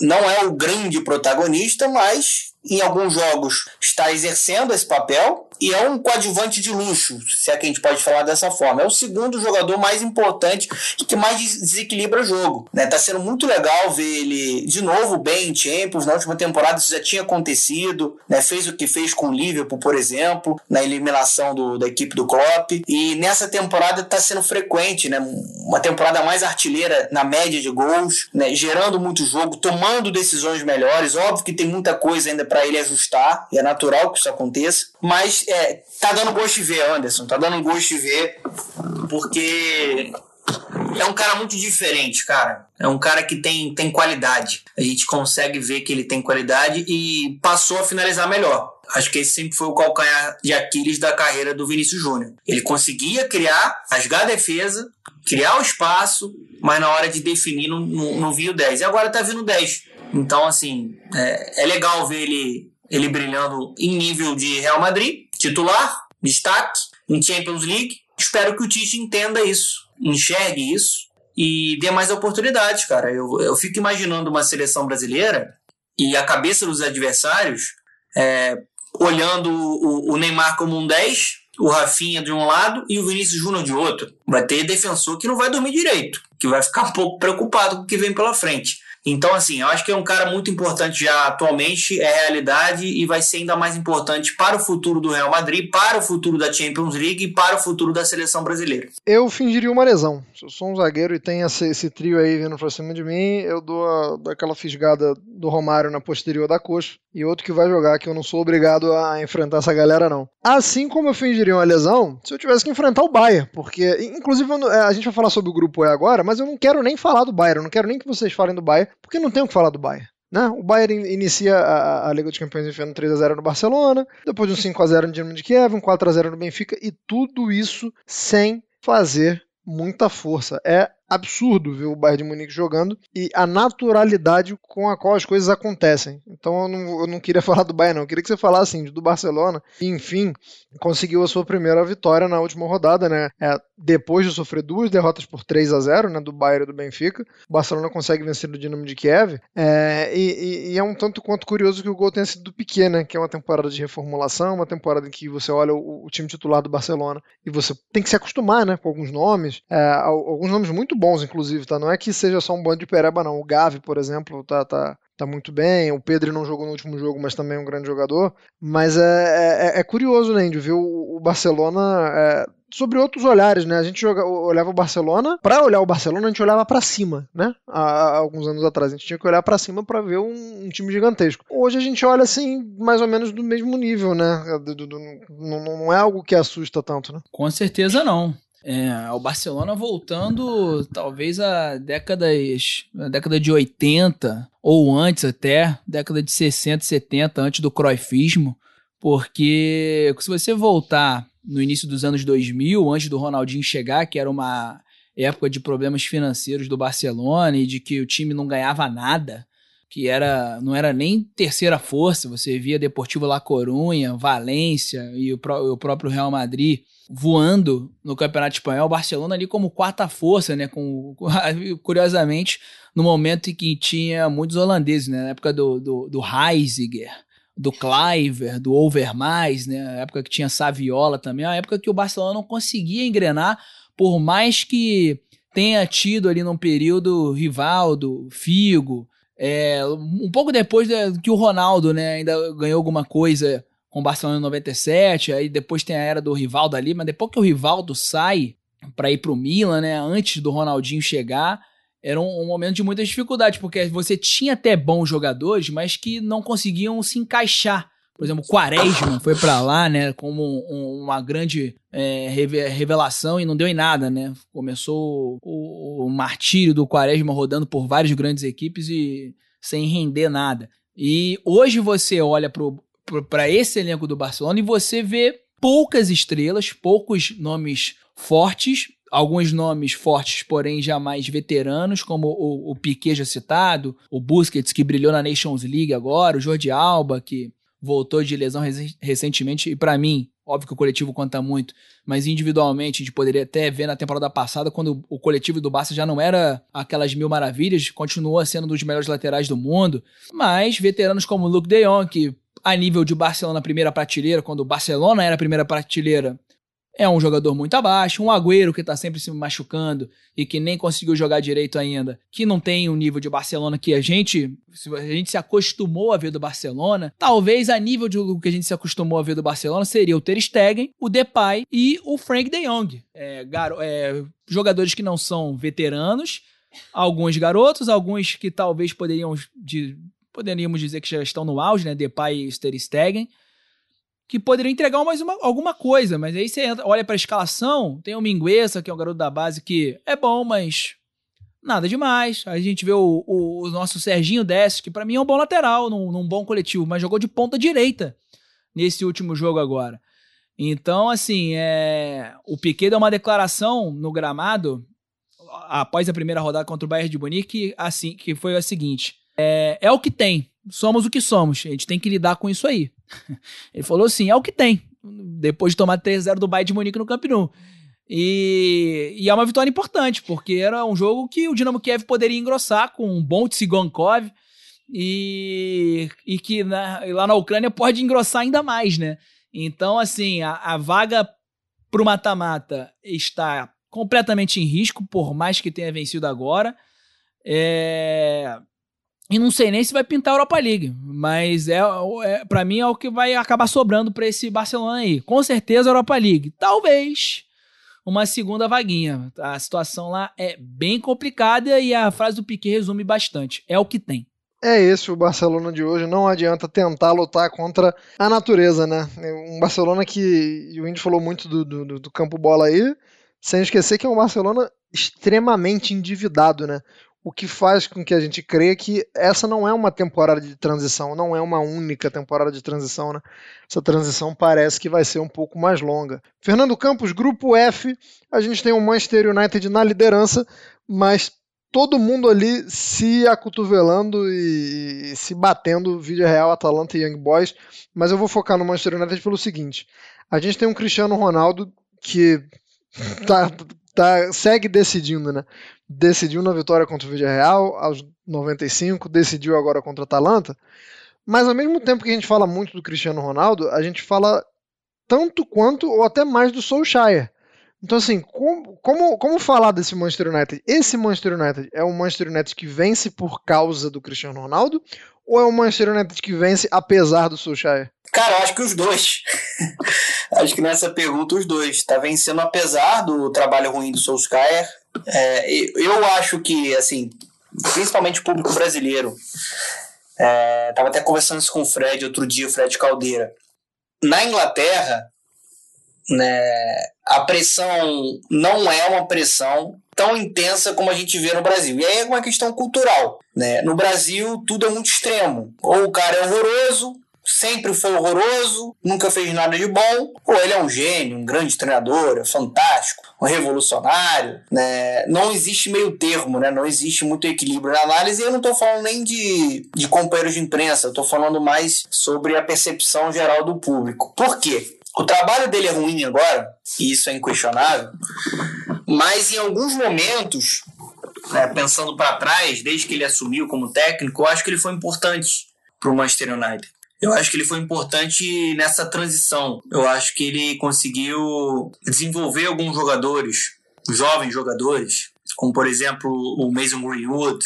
não é o grande protagonista, mas em alguns jogos está exercendo esse papel e é um coadjuvante de luxo, se é que a gente pode falar dessa forma. É o segundo jogador mais importante e que mais desequilibra o jogo. Né? Tá sendo muito legal ver ele de novo bem em Champions. Na última temporada isso já tinha acontecido. Né? Fez o que fez com o Liverpool, por exemplo, na eliminação do, da equipe do Klopp. E nessa temporada está sendo frequente, né? uma temporada mais artilheira na média de gols, né? gerando muito jogo, tomando decisões melhores. Óbvio que tem muita coisa ainda para ele ajustar, e é natural que isso aconteça, mas é, tá dando gosto de ver, Anderson, tá dando gosto de ver, porque é um cara muito diferente, cara. É um cara que tem, tem qualidade. A gente consegue ver que ele tem qualidade e passou a finalizar melhor. Acho que esse sempre foi o calcanhar de Aquiles da carreira do Vinícius Júnior. Ele conseguia criar, rasgar a defesa, criar o espaço, mas na hora de definir não, não, não o 10. E agora tá vindo 10. Então, assim, é, é legal ver ele, ele brilhando em nível de Real Madrid, titular, destaque, em Champions League. Espero que o Tite entenda isso, enxergue isso e dê mais oportunidades, cara. Eu, eu fico imaginando uma seleção brasileira e a cabeça dos adversários é, olhando o, o Neymar como um 10, o Rafinha de um lado e o Vinícius Júnior de outro. Vai ter defensor que não vai dormir direito, que vai ficar um pouco preocupado com o que vem pela frente. Então, assim, eu acho que é um cara muito importante já atualmente, é realidade e vai ser ainda mais importante para o futuro do Real Madrid, para o futuro da Champions League e para o futuro da seleção brasileira. Eu fingiria uma lesão. Se eu sou um zagueiro e tem esse, esse trio aí vindo pra cima de mim, eu dou, a, aquela fisgada do Romário na posterior da coxa e outro que vai jogar, que eu não sou obrigado a enfrentar essa galera, não. Assim como eu fingiria uma lesão se eu tivesse que enfrentar o Bayern, porque, inclusive, a gente vai falar sobre o grupo E agora, mas eu não quero nem falar do Bayern, eu não quero nem que vocês falem do Bayern, porque não tem o que falar do Bayern. Né? O Bayern inicia a, a Liga dos Campeões enfiando 3x0 no Barcelona, depois de um 5x0 no Dinamo de Kiev, um 4x0 no Benfica, e tudo isso sem fazer muita força. É absurdo ver o Bayern de Munique jogando e a naturalidade com a qual as coisas acontecem. Então eu não, eu não queria falar do Bayern, não. Eu queria que você falasse assim, do Barcelona. E, enfim, conseguiu a sua primeira vitória na última rodada, né? É, depois de sofrer duas derrotas por 3 a 0 né? Do Bayern e do Benfica. O Barcelona consegue vencer o Dinamo de Kiev. É, e, e, é um tanto quanto curioso que o gol tenha sido do Piquet, né? Que é uma temporada de reformulação, uma temporada em que você olha o, o time titular do Barcelona e você tem que se acostumar, né? Com alguns nomes. É, alguns nomes muito bons, inclusive, tá? Não é que seja só um bando de pereba, não. O Gavi, por exemplo, tá, tá, tá muito bem. O Pedro não jogou no último jogo, mas também é um grande jogador. Mas é, é, é curioso, né, de ver o, o Barcelona é, sobre outros olhares, né? A gente joga, olhava o Barcelona, para olhar o Barcelona, a gente olhava para cima, né? Há, há, alguns anos atrás, a gente tinha que olhar para cima para ver um, um, time gigantesco. Hoje a gente olha assim, mais ou menos do mesmo nível, né? Do, do, do, não, não é algo que assusta tanto, né? Com certeza não. É, o Barcelona voltando talvez a décadas, a década de 80 ou antes até, década de 60, 70, antes do croifismo, porque se você voltar no início dos anos 2000, antes do Ronaldinho chegar, que era uma época de problemas financeiros do Barcelona e de que o time não ganhava nada, que era não era nem terceira força, você via Deportivo La Corunha, Valência e o, pró o próprio Real Madrid voando no Campeonato Espanhol, Barcelona ali como quarta força, né, com, curiosamente, no momento em que tinha muitos holandeses, né, na época do, do, do Heisiger, do Cliver, do Overmars, né, a época que tinha Saviola também, a época que o Barcelona não conseguia engrenar, por mais que tenha tido ali num período Rivaldo, Figo, é, um pouco depois que o Ronaldo né, ainda ganhou alguma coisa com o Barcelona em 97, aí depois tem a era do Rivaldo ali, mas depois que o Rivaldo sai para ir pro Milan, né, antes do Ronaldinho chegar, era um, um, momento de muita dificuldade, porque você tinha até bons jogadores, mas que não conseguiam se encaixar. Por exemplo, Quaresma foi para lá, né, como um, uma grande é, revelação e não deu em nada, né? Começou o, o martírio do Quaresma rodando por várias grandes equipes e sem render nada. E hoje você olha para esse elenco do Barcelona e você vê poucas estrelas, poucos nomes fortes, alguns nomes fortes, porém jamais veteranos, como o, o Piquet já citado, o Busquets que brilhou na Nations League agora, o Jordi Alba que voltou de lesão recentemente e para mim, óbvio que o coletivo conta muito, mas individualmente a gente poderia até ver na temporada passada quando o coletivo do Barça já não era aquelas mil maravilhas, continua sendo um dos melhores laterais do mundo, mas veteranos como Luke De Jong que a nível de Barcelona primeira prateleira, quando o Barcelona era a primeira prateleira, é um jogador muito abaixo, um Agüero que tá sempre se machucando e que nem conseguiu jogar direito ainda, que não tem o nível de Barcelona que a gente, a gente se acostumou a ver do Barcelona. Talvez a nível de que a gente se acostumou a ver do Barcelona seria o Ter Stegen, o Depay e o Frank De Jong. É, é, jogadores que não são veteranos, alguns garotos, alguns que talvez poderiam de, poderíamos dizer que já estão no auge, né? Depay e Ter Stegen, que poderiam entregar mais uma, alguma coisa, mas aí você olha para a escalação, tem o Mingueza, que é um garoto da base que é bom, mas nada demais. Aí a gente vê o, o, o nosso Serginho Dess, que para mim é um bom lateral, num, num bom coletivo, mas jogou de ponta direita nesse último jogo agora. Então, assim, é... o Piquet deu uma declaração no gramado após a primeira rodada contra o Bayern de Munique, assim, que foi a seguinte: é, é o que tem. Somos o que somos. A gente tem que lidar com isso aí. Ele falou assim: é o que tem. Depois de tomar 3-0 do Bayern de Munique no Camp Nou. E, e, é uma vitória importante, porque era um jogo que o Dinamo Kiev poderia engrossar com um bom Tsigankov e, e que na, lá na Ucrânia pode engrossar ainda mais, né? Então, assim, a, a vaga pro mata-mata está completamente em risco, por mais que tenha vencido agora. É, e não sei nem se vai pintar a Europa League, mas é, é para mim é o que vai acabar sobrando para esse Barcelona aí. Com certeza a Europa League. Talvez uma segunda vaguinha. A situação lá é bem complicada e a frase do Piquet resume bastante. É o que tem. É esse o Barcelona de hoje. Não adianta tentar lutar contra a natureza, né? Um Barcelona que o Indy falou muito do, do, do campo bola aí, sem esquecer que é um Barcelona extremamente endividado, né? O que faz com que a gente creia que essa não é uma temporada de transição, não é uma única temporada de transição, né? Essa transição parece que vai ser um pouco mais longa. Fernando Campos, grupo F, a gente tem o Manchester United na liderança, mas todo mundo ali se acotovelando e, se batendo, vídeo real, Atalanta e Young Boys, mas eu vou focar no Manchester United pelo seguinte, a gente tem um Cristiano Ronaldo que tá, tá, segue decidindo, né? Decidiu na vitória contra o Villarreal aos 95, decidiu agora contra o Atalanta. Mas ao mesmo tempo que a gente fala muito do Cristiano Ronaldo, a gente fala tanto quanto ou até mais do Solskjaer. Então, assim, como, como, como falar desse Manchester United? Esse Manchester United é um Manchester United que vence por causa do Cristiano Ronaldo ou é um Manchester United que vence apesar do Solskjaer? Cara, acho que os dois. acho que nessa pergunta os dois. Tá vencendo apesar do trabalho ruim do Solskjaer, é, eu acho que, assim, principalmente o público brasileiro, é, tava até conversando isso com o Fred outro dia, o Fred Caldeira. Na Inglaterra, né, a pressão não é uma pressão tão intensa como a gente vê no Brasil. E aí é uma questão cultural. Né? No Brasil, tudo é muito extremo. Ou o cara é horroroso, sempre foi horroroso, nunca fez nada de bom, ou ele é um gênio, um grande treinador, é fantástico, um revolucionário, né? Não existe meio termo, né? Não existe muito equilíbrio na análise. E eu não estou falando nem de, de companheiros de imprensa, eu falando mais sobre a percepção geral do público. Por quê? O trabalho dele é ruim agora, e isso é inquestionável, mas em alguns momentos, né, pensando para trás, desde que ele assumiu como técnico, eu acho que ele foi importante para o Manchester United. Eu acho que ele foi importante nessa transição. Eu acho que ele conseguiu desenvolver alguns jogadores, jovens jogadores, como por exemplo o Mason Greenwood,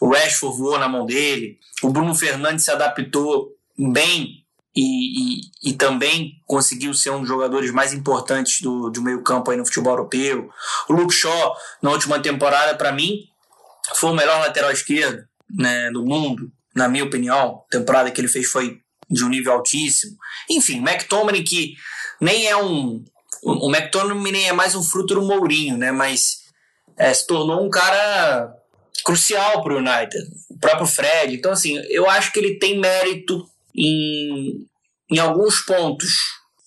o Rashford voou na mão dele, o Bruno Fernandes se adaptou bem e, e, e, também conseguiu ser um dos jogadores mais importantes do, do meio campo aí no futebol europeu. O Luke Shaw, na última temporada, para mim, foi o melhor lateral esquerdo né, do mundo na minha opinião. A temporada que ele fez foi de um nível altíssimo. Enfim, McTominay que nem é um... O McTominay nem é mais um fruto do Mourinho, né? Mas é, se tornou um cara crucial para o United. O próprio Fred. Então, assim, eu acho que ele tem mérito em, em alguns pontos.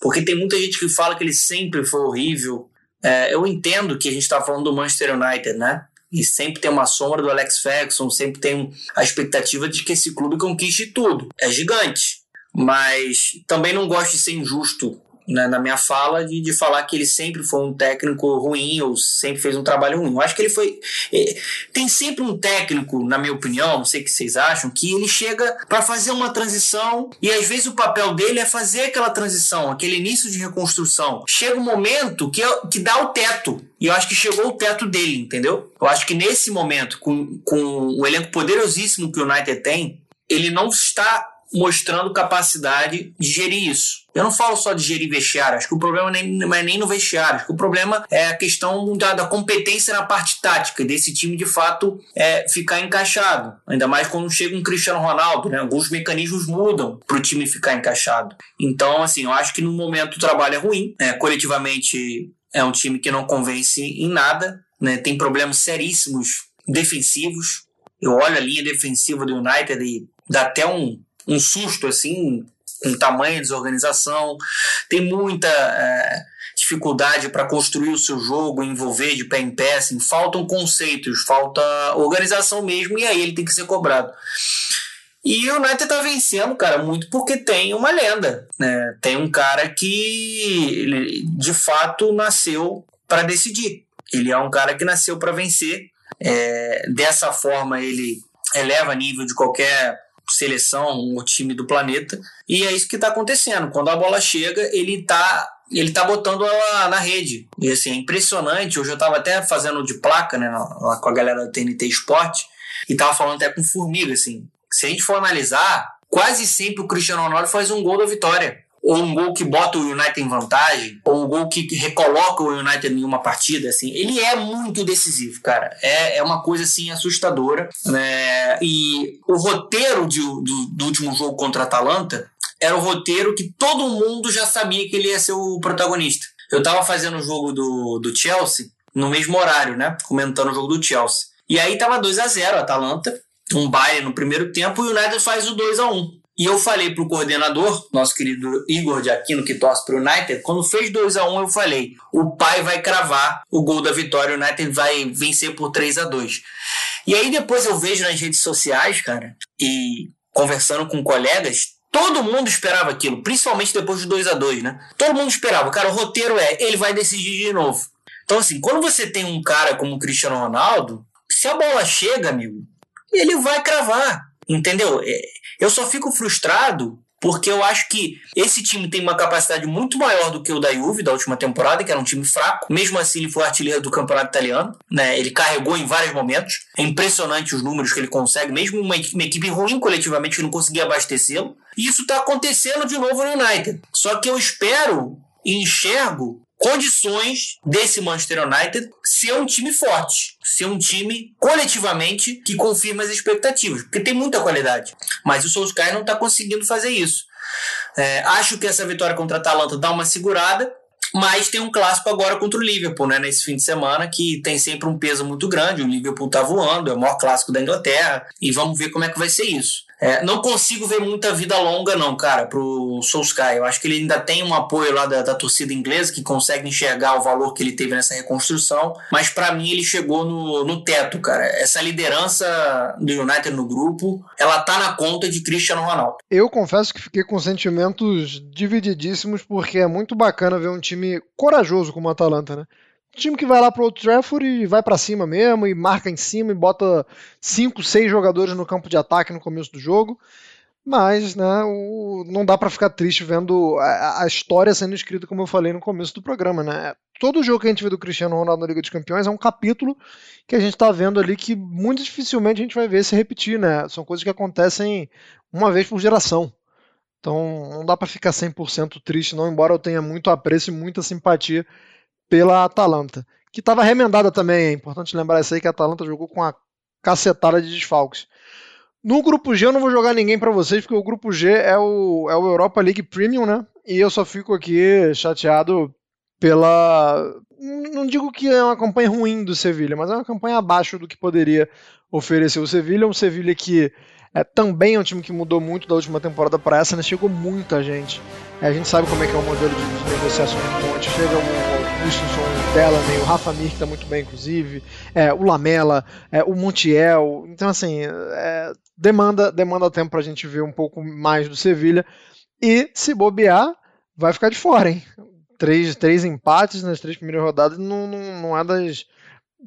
Porque tem muita gente que fala que ele sempre foi horrível. É, eu entendo que a gente está falando do Manchester United, né? E sempre tem uma sombra do Alex Ferguson, sempre tem a expectativa de que esse clube conquiste tudo. É gigante. Mas também não gosto de ser injusto né, na minha fala de, de falar que ele sempre foi um técnico ruim ou sempre fez um trabalho ruim. Eu acho que ele foi. É, tem sempre um técnico, na minha opinião, não sei o que vocês acham, que ele chega para fazer uma transição e às vezes o papel dele é fazer aquela transição, aquele início de reconstrução. Chega um momento que, é, que dá o teto. E eu acho que chegou o teto dele, entendeu? Eu acho que nesse momento, com, com o elenco poderosíssimo que o United tem, ele não está mostrando capacidade de gerir isso. Eu não falo só de gerir vestiário, acho que o problema nem, não é nem no vestiário, acho que o problema é a questão da, da competência na parte tática, desse time de fato é, ficar encaixado. Ainda mais quando chega um Cristiano Ronaldo, né? alguns mecanismos mudam para o time ficar encaixado. Então, assim, eu acho que no momento o trabalho é ruim, é, coletivamente é um time que não convence em nada, né? tem problemas seríssimos defensivos. Eu olho a linha defensiva do United e dá até um, um susto assim, com tamanha desorganização, tem muita é, dificuldade para construir o seu jogo, envolver de pé em pé, assim, faltam conceitos, falta organização mesmo, e aí ele tem que ser cobrado. E o United tá vencendo, cara, muito porque tem uma lenda, né? Tem um cara que de fato nasceu para decidir. Ele é um cara que nasceu para vencer. É, dessa forma ele eleva nível de qualquer seleção, o time do planeta. E é isso que está acontecendo. Quando a bola chega, ele está ele tá botando ela na rede. E assim, é impressionante. Hoje eu estava até fazendo de placa, né, lá com a galera da TNT Sport, e tava falando até com formiga, assim. Se a gente for analisar, quase sempre o Cristiano Ronaldo faz um gol da vitória ou um gol que bota o United em vantagem, ou um gol que recoloca o United em uma partida, assim, ele é muito decisivo, cara. É, é uma coisa, assim, assustadora, né? E o roteiro de, do, do último jogo contra a Atalanta era o roteiro que todo mundo já sabia que ele ia ser o protagonista. Eu tava fazendo o jogo do, do Chelsea no mesmo horário, né? Comentando o jogo do Chelsea. E aí tava 2 a 0 Atalanta, um baile no primeiro tempo, e o United faz o 2 a 1 e eu falei pro coordenador, nosso querido Igor de Aquino, que torce pro United, quando fez 2 a 1 um, eu falei: o pai vai cravar o gol da vitória, o United vai vencer por 3 a 2 E aí depois eu vejo nas redes sociais, cara, e conversando com colegas, todo mundo esperava aquilo, principalmente depois de 2 a 2 né? Todo mundo esperava. Cara, o roteiro é: ele vai decidir de novo. Então, assim, quando você tem um cara como o Cristiano Ronaldo, se a bola chega, amigo, ele vai cravar. Entendeu? É, eu só fico frustrado porque eu acho que esse time tem uma capacidade muito maior do que o da Juve da última temporada, que era um time fraco. Mesmo assim, ele foi artilheiro do campeonato italiano, né? Ele carregou em vários momentos. É impressionante os números que ele consegue, mesmo uma, uma equipe ruim coletivamente que não conseguia abastecê-lo. E isso está acontecendo de novo no United. Só que eu espero e enxergo condições desse Manchester United ser um time forte, ser um time coletivamente que confirma as expectativas, porque tem muita qualidade. Mas o Solskjaer não está conseguindo fazer isso. É, acho que essa vitória contra a Atalanta dá uma segurada, mas tem um clássico agora contra o Liverpool, né, nesse fim de semana, que tem sempre um peso muito grande. O Liverpool tá voando, é o maior clássico da Inglaterra, e vamos ver como é que vai ser isso. É, não consigo ver muita vida longa, não, cara, pro Solskjaer. Eu acho que ele ainda tem um apoio lá da, da torcida inglesa que consegue enxergar o valor que ele teve nessa reconstrução, mas para mim ele chegou no, no teto, cara. Essa liderança do United no grupo, ela tá na conta de Cristiano Ronaldo. Eu confesso que fiquei com sentimentos divididíssimos, porque é muito bacana ver um time corajoso como o Atalanta, né? Time que vai lá pro Old Trafford e vai para cima mesmo, e marca em cima e bota 5, 6 jogadores no campo de ataque no começo do jogo. Mas né, o, não dá para ficar triste vendo a, a, história sendo escrita, como eu falei no começo do programa. Né? Todo jogo que a gente vê do Cristiano Ronaldo na Liga dos Campeões é um capítulo que a gente está vendo ali que muito dificilmente a gente vai ver se repetir. Né? São coisas que acontecem uma vez por geração. Então não dá para ficar 100% triste, não, embora eu tenha muito apreço e muita simpatia pela Atalanta, que estava remendada também. É importante lembrar isso aí que a Atalanta jogou com a cacetada de desfalques. No grupo G eu não vou jogar ninguém para vocês, porque o grupo G é o, é o Europa League Premium, né? E eu só fico aqui chateado pela. Não digo que é uma campanha ruim do Sevilha, mas é uma campanha abaixo do que poderia oferecer o Sevilha. Um Sevilha que é, também é um time que mudou muito da última temporada para essa, né? Chegou muita gente. A gente sabe como é que é o modelo de, negociação de ponte. Chega o Christensen, o Delaney, o Rafa Mir, que tá muito bem, inclusive, é, o Lamela, é, o Montiel. Então, assim, é, demanda, demanda tempo pra gente ver um pouco mais do Sevilha. E, se bobear, vai ficar de fora, hein? Três, três empates nas três primeiras rodadas não, não, não é das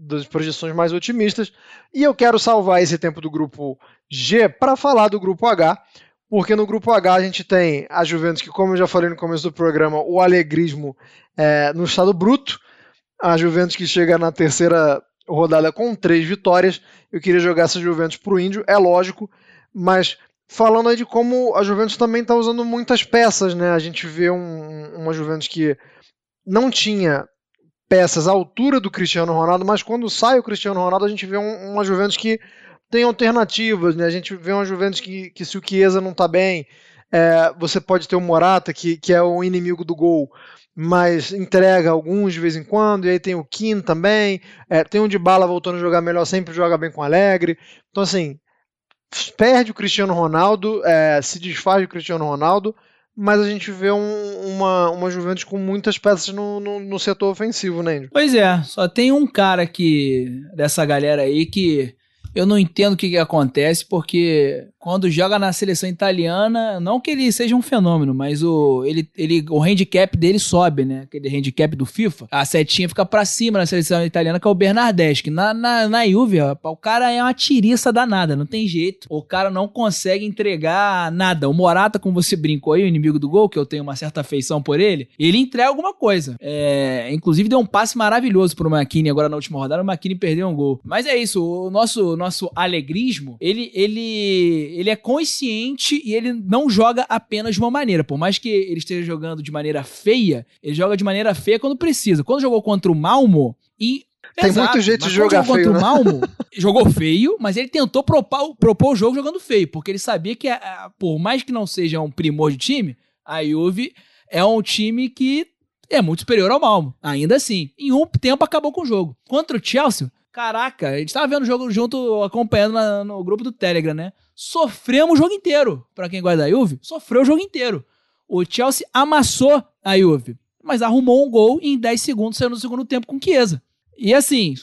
das projeções mais otimistas. E eu quero salvar esse tempo do grupo G para falar do grupo H, porque no grupo H a gente tem a Juventus, que, como eu já falei no começo do programa, o alegrismo é, no estado bruto. A Juventus que chega na terceira rodada com três vitórias. Eu queria jogar essa Juventus para o Índio, é lógico, mas falando aí de como a Juventus também está usando muitas peças, né? A gente vê um, uma Juventus que não tinha peças à altura do Cristiano Ronaldo, mas quando sai o Cristiano Ronaldo, a gente vê um, uma Juventus que tem alternativas, né? A gente vê uma Juventus que, que se o Chiesa não está bem, é, você pode ter o Morata, que, que é o inimigo do gol, mas entrega alguns de vez em quando, e aí tem o Kim também, é, tem o de bala voltando a jogar melhor, sempre joga bem com o Alegre. Então, assim, perde o Cristiano Ronaldo, é, se desfaz do Cristiano Ronaldo, mas a gente vê um, uma, uma Juventus com muitas peças no, no, no setor ofensivo, né, Andrew? Pois é, só tem um cara que dessa galera aí que eu não entendo o que, que acontece, porque quando joga na seleção italiana, não que ele seja um fenômeno, mas o, ele, ele, o handicap dele sobe, né? Aquele handicap do FIFA. A setinha fica pra cima na seleção italiana, que é o Bernardeschi. Na, na, na Juve, o cara é uma tiriça danada, não tem jeito. O cara não consegue entregar nada. O Morata, como você brincou aí, o inimigo do gol, que eu tenho uma certa afeição por ele, ele entrega alguma coisa. É, inclusive deu um passe maravilhoso pro Makini agora na última rodada, o Makini perdeu um gol. Mas é isso, o nosso, nosso alegrismo, ele, ele ele é consciente e ele não joga apenas de uma maneira. Por mais que ele esteja jogando de maneira feia, ele joga de maneira feia quando precisa. Quando jogou contra o Malmo, e tem Exato, muito jeito de jogar feio. Contra né? o Malmo, jogou feio, mas ele tentou propor, propor o jogo jogando feio, porque ele sabia que, por mais que não seja um primor de time, a Juve é um time que é muito superior ao Malmo. Ainda assim, em um tempo acabou com o jogo. Contra o Chelsea, caraca, a gente tava vendo o jogo junto, acompanhando na, no grupo do Telegram, né? sofremos o jogo inteiro. Para quem gosta da Juve, sofreu o jogo inteiro. O Chelsea amassou a Juve, mas arrumou um gol e em 10 segundos saiu no segundo tempo com Chiesa. E assim,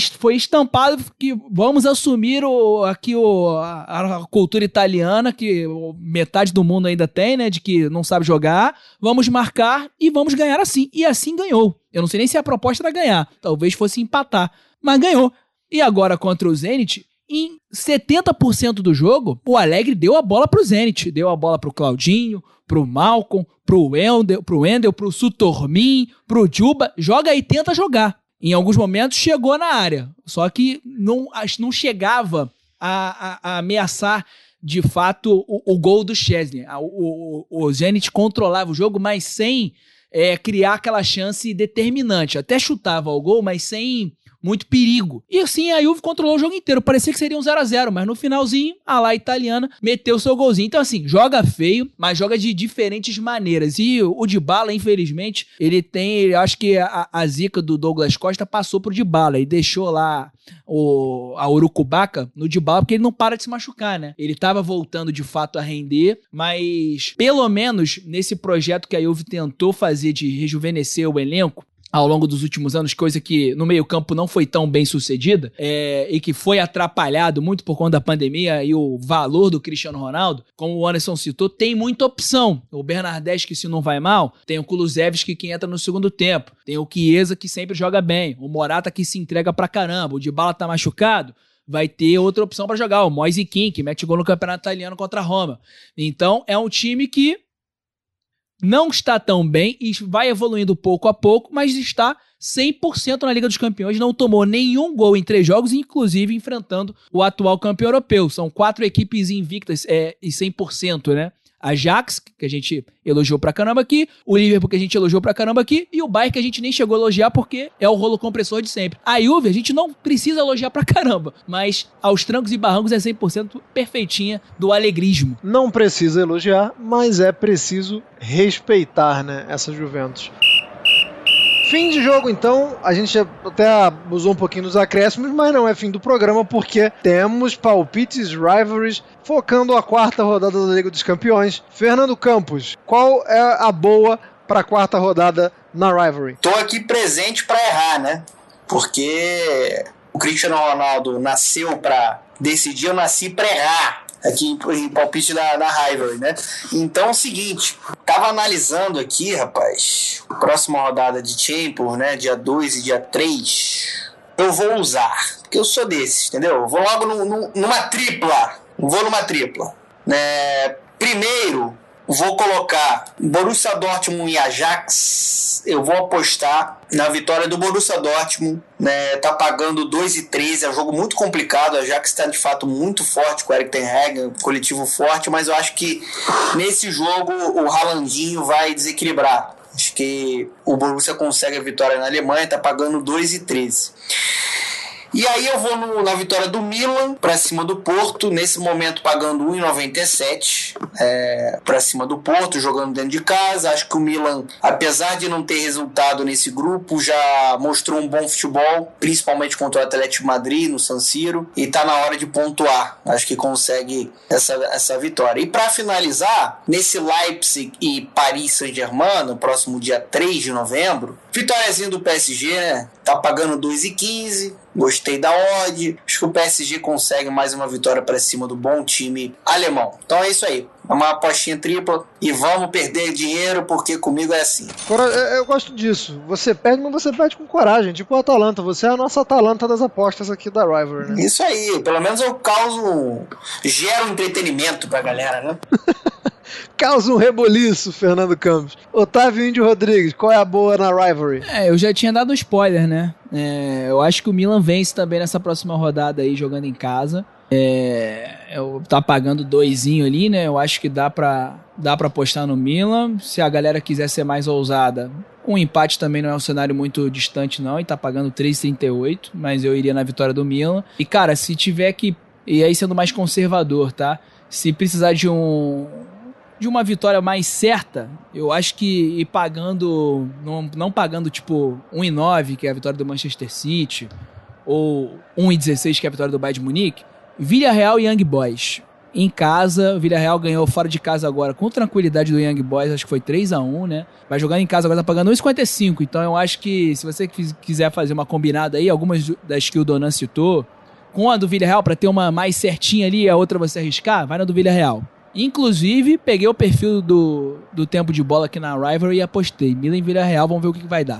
foi estampado que vamos assumir o, aqui o, a, a, cultura italiana, que metade do mundo ainda tem, né? De que não sabe jogar. Vamos marcar e vamos ganhar assim. E assim ganhou. Eu não sei nem se a proposta era ganhar. Talvez fosse empatar. Mas ganhou. E agora contra o Zenit, em 70% do jogo, o Alegre deu a bola pro Zenit, deu a bola pro Claudinho, pro Malcolm, pro Wendel, pro pro Sutormin, pro Juba, joga aí, tenta jogar. Em alguns momentos chegou na área, só que não, não chegava a, a, a ameaçar de fato o, o gol do Chesney. O, o, o Zenit controlava o jogo, mas sem é, criar aquela chance determinante. Até chutava o gol, mas sem muito perigo. E assim, a Juve controlou o jogo inteiro. Parecia que seria um 0 a 0 mas no finalzinho, a lá italiana meteu seu golzinho. Então, assim, joga feio, mas joga de diferentes maneiras. E o Dybala, infelizmente, ele tem, acho que a, a zica do Douglas Costa passou pro Dybala e deixou lá o, a Urucubaca no Dybala, porque ele não para de se machucar, né? Ele tava voltando de fato a render, mas pelo menos nesse projeto que a Juve tentou fazer de rejuvenescer o elenco, ao longo dos últimos anos, coisa que no meio-campo não foi tão bem sucedida é, e que foi atrapalhado muito por conta da pandemia e o valor do Cristiano Ronaldo, como o Anderson citou, tem muita opção. O Bernardeschi, se não vai mal, tem o Kulusevski que entra no segundo tempo, tem o Chiesa que sempre joga bem, o Morata que se entrega pra caramba, o Dybala tá machucado, vai ter outra opção para jogar, o Moise King, que mete gol no Campeonato Italiano contra a Roma. Então, é um time que não está tão bem e vai evoluindo pouco a pouco, mas está 100% na Liga dos Campeões, não tomou nenhum gol em três jogos, inclusive enfrentando o atual campeão europeu. São quatro equipes invictas é, e 100%, né? Ajax, que a gente elogiou pra caramba aqui, o Liverpool, que a gente elogiou pra caramba aqui, e o Bayern, que a gente nem chegou a elogiar porque é o rolo compressor de sempre. A Juve, a gente não precisa elogiar pra caramba, mas aos trancos e barrancos é 100% perfeitinha do alegrismo. Não precisa elogiar, mas é preciso respeitar, né, essa Juventus. Fim de jogo, então. A gente até abusou um pouquinho dos acréscimos, mas não é fim do programa porque temos palpites, rivalries, focando a quarta rodada da Liga dos Campeões. Fernando Campos, qual é a boa para a quarta rodada na rivalry? Tô aqui presente para errar, né? Porque o Cristiano Ronaldo nasceu para decidir, eu nasci para errar aqui em, em palpite da, da Rivalry, né? Então é o seguinte, tava analisando aqui, rapaz, próxima rodada de Champions, né? Dia 2 e dia 3. Eu vou usar, porque eu sou desses, entendeu? Eu vou logo no, no, numa tripla. Vou numa tripla. Né? Primeiro, vou colocar Borussia Dortmund e Ajax. Eu vou apostar na vitória do Borussia Dortmund. Né, tá pagando 2 e 3, é um jogo muito complicado. A Ajax está de fato muito forte com o Eric Ten Hag, um coletivo forte, mas eu acho que nesse jogo o Ralandinho vai desequilibrar. Acho que o Borussia consegue a vitória na Alemanha, tá pagando 2 e 13. E aí eu vou no, na vitória do Milan para cima do Porto, nesse momento pagando 1,97 é, para cima do Porto, jogando dentro de casa. Acho que o Milan, apesar de não ter resultado nesse grupo, já mostrou um bom futebol, principalmente contra o Atlético Madrid no San Siro, e tá na hora de pontuar. Acho que consegue essa, essa vitória. E para finalizar, nesse Leipzig e Paris Saint-Germain, no próximo dia 3 de novembro, vitóriazinha do PSG, né? Tá pagando 2,15 Gostei da odd. Acho que o PSG consegue mais uma vitória para cima do bom time alemão. Então é isso aí. É uma apostinha tripla e vamos perder dinheiro porque comigo é assim. Cora- eu, eu gosto disso. Você perde, mas você perde com coragem. Tipo o Atalanta. Você é a nossa Atalanta das apostas aqui da Rivalry, né? Isso aí. Pelo menos eu causo. gero entretenimento pra galera, né? Causa um reboliço, Fernando Campos. Otávio Índio Rodrigues, qual é a boa na Rivalry? É, eu já tinha dado um spoiler, né? É, eu acho que o Milan vence também nessa próxima rodada aí, jogando em casa. É, eu tá pagando doisinho ali, né? Eu acho que dá pra, dá pra apostar no Milan. Se a galera quiser ser mais ousada, um empate também não é um cenário muito distante, não. E tá pagando 3,38, mas eu iria na vitória do Milan. E, cara, se tiver que. E aí sendo mais conservador, tá? Se precisar de um. De uma vitória mais certa, eu acho que ir pagando. Não, não pagando tipo 1,9, que é a vitória do Manchester City, ou 1,16, que é a vitória do Bayern de Munique, Villarreal e Young Boys. Em casa, o Villarreal ganhou fora de casa agora com tranquilidade do Young Boys, acho que foi 3 a 1 né? Vai jogar em casa agora, tá pagando 1,55. Então eu acho que se você quis- quiser fazer uma combinada aí, algumas das que o Donan citou, com a do Villarreal pra ter uma mais certinha ali, a outra você arriscar, vai na do Villarreal. Inclusive, peguei o perfil do, do tempo de bola aqui na Rivalry e apostei. Milan e Villarreal, vamos ver o que, que vai dar.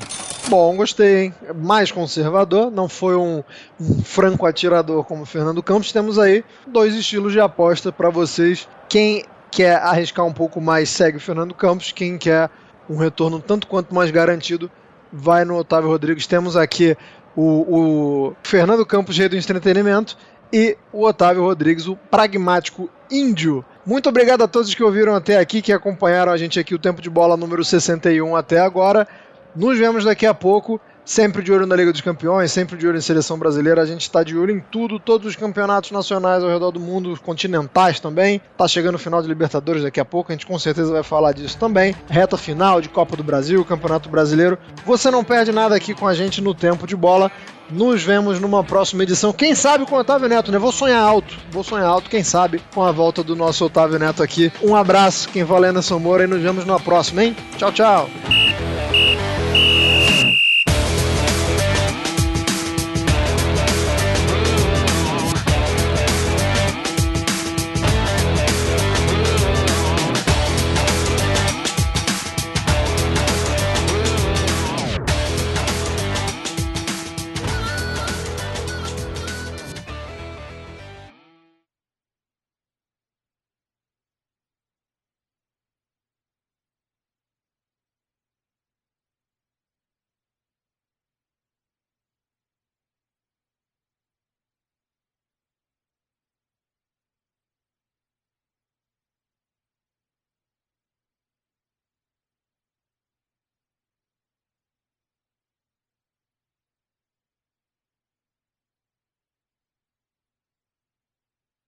Bom, gostei, hein? Mais conservador, não foi um, um franco atirador como o Fernando Campos. Temos aí dois estilos de aposta para vocês. Quem quer arriscar um pouco mais segue o Fernando Campos, quem quer um retorno tanto quanto mais garantido vai no Otávio Rodrigues. Temos aqui o, o Fernando Campos, rei do entretenimento, e o Otávio Rodrigues, o pragmático índio. Muito obrigado a todos que ouviram até aqui, que acompanharam a gente aqui o Tempo de Bola número 61 até agora. Nos vemos daqui a pouco. Sempre de olho na Liga dos Campeões, sempre de olho em seleção brasileira. A gente está de olho em tudo, todos os campeonatos nacionais ao redor do mundo, continentais também. Tá chegando o final de Libertadores daqui a pouco, a gente com certeza vai falar disso também. Reta final de Copa do Brasil, Campeonato Brasileiro. Você não perde nada aqui com a gente no tempo de bola. Nos vemos numa próxima edição. Quem sabe com o Otávio Neto, né? Vou sonhar alto. Vou sonhar alto, quem sabe, com a volta do nosso Otávio Neto aqui. Um abraço, quem fala é Anderson Moura, e nos vemos numa próxima, hein? Tchau, tchau.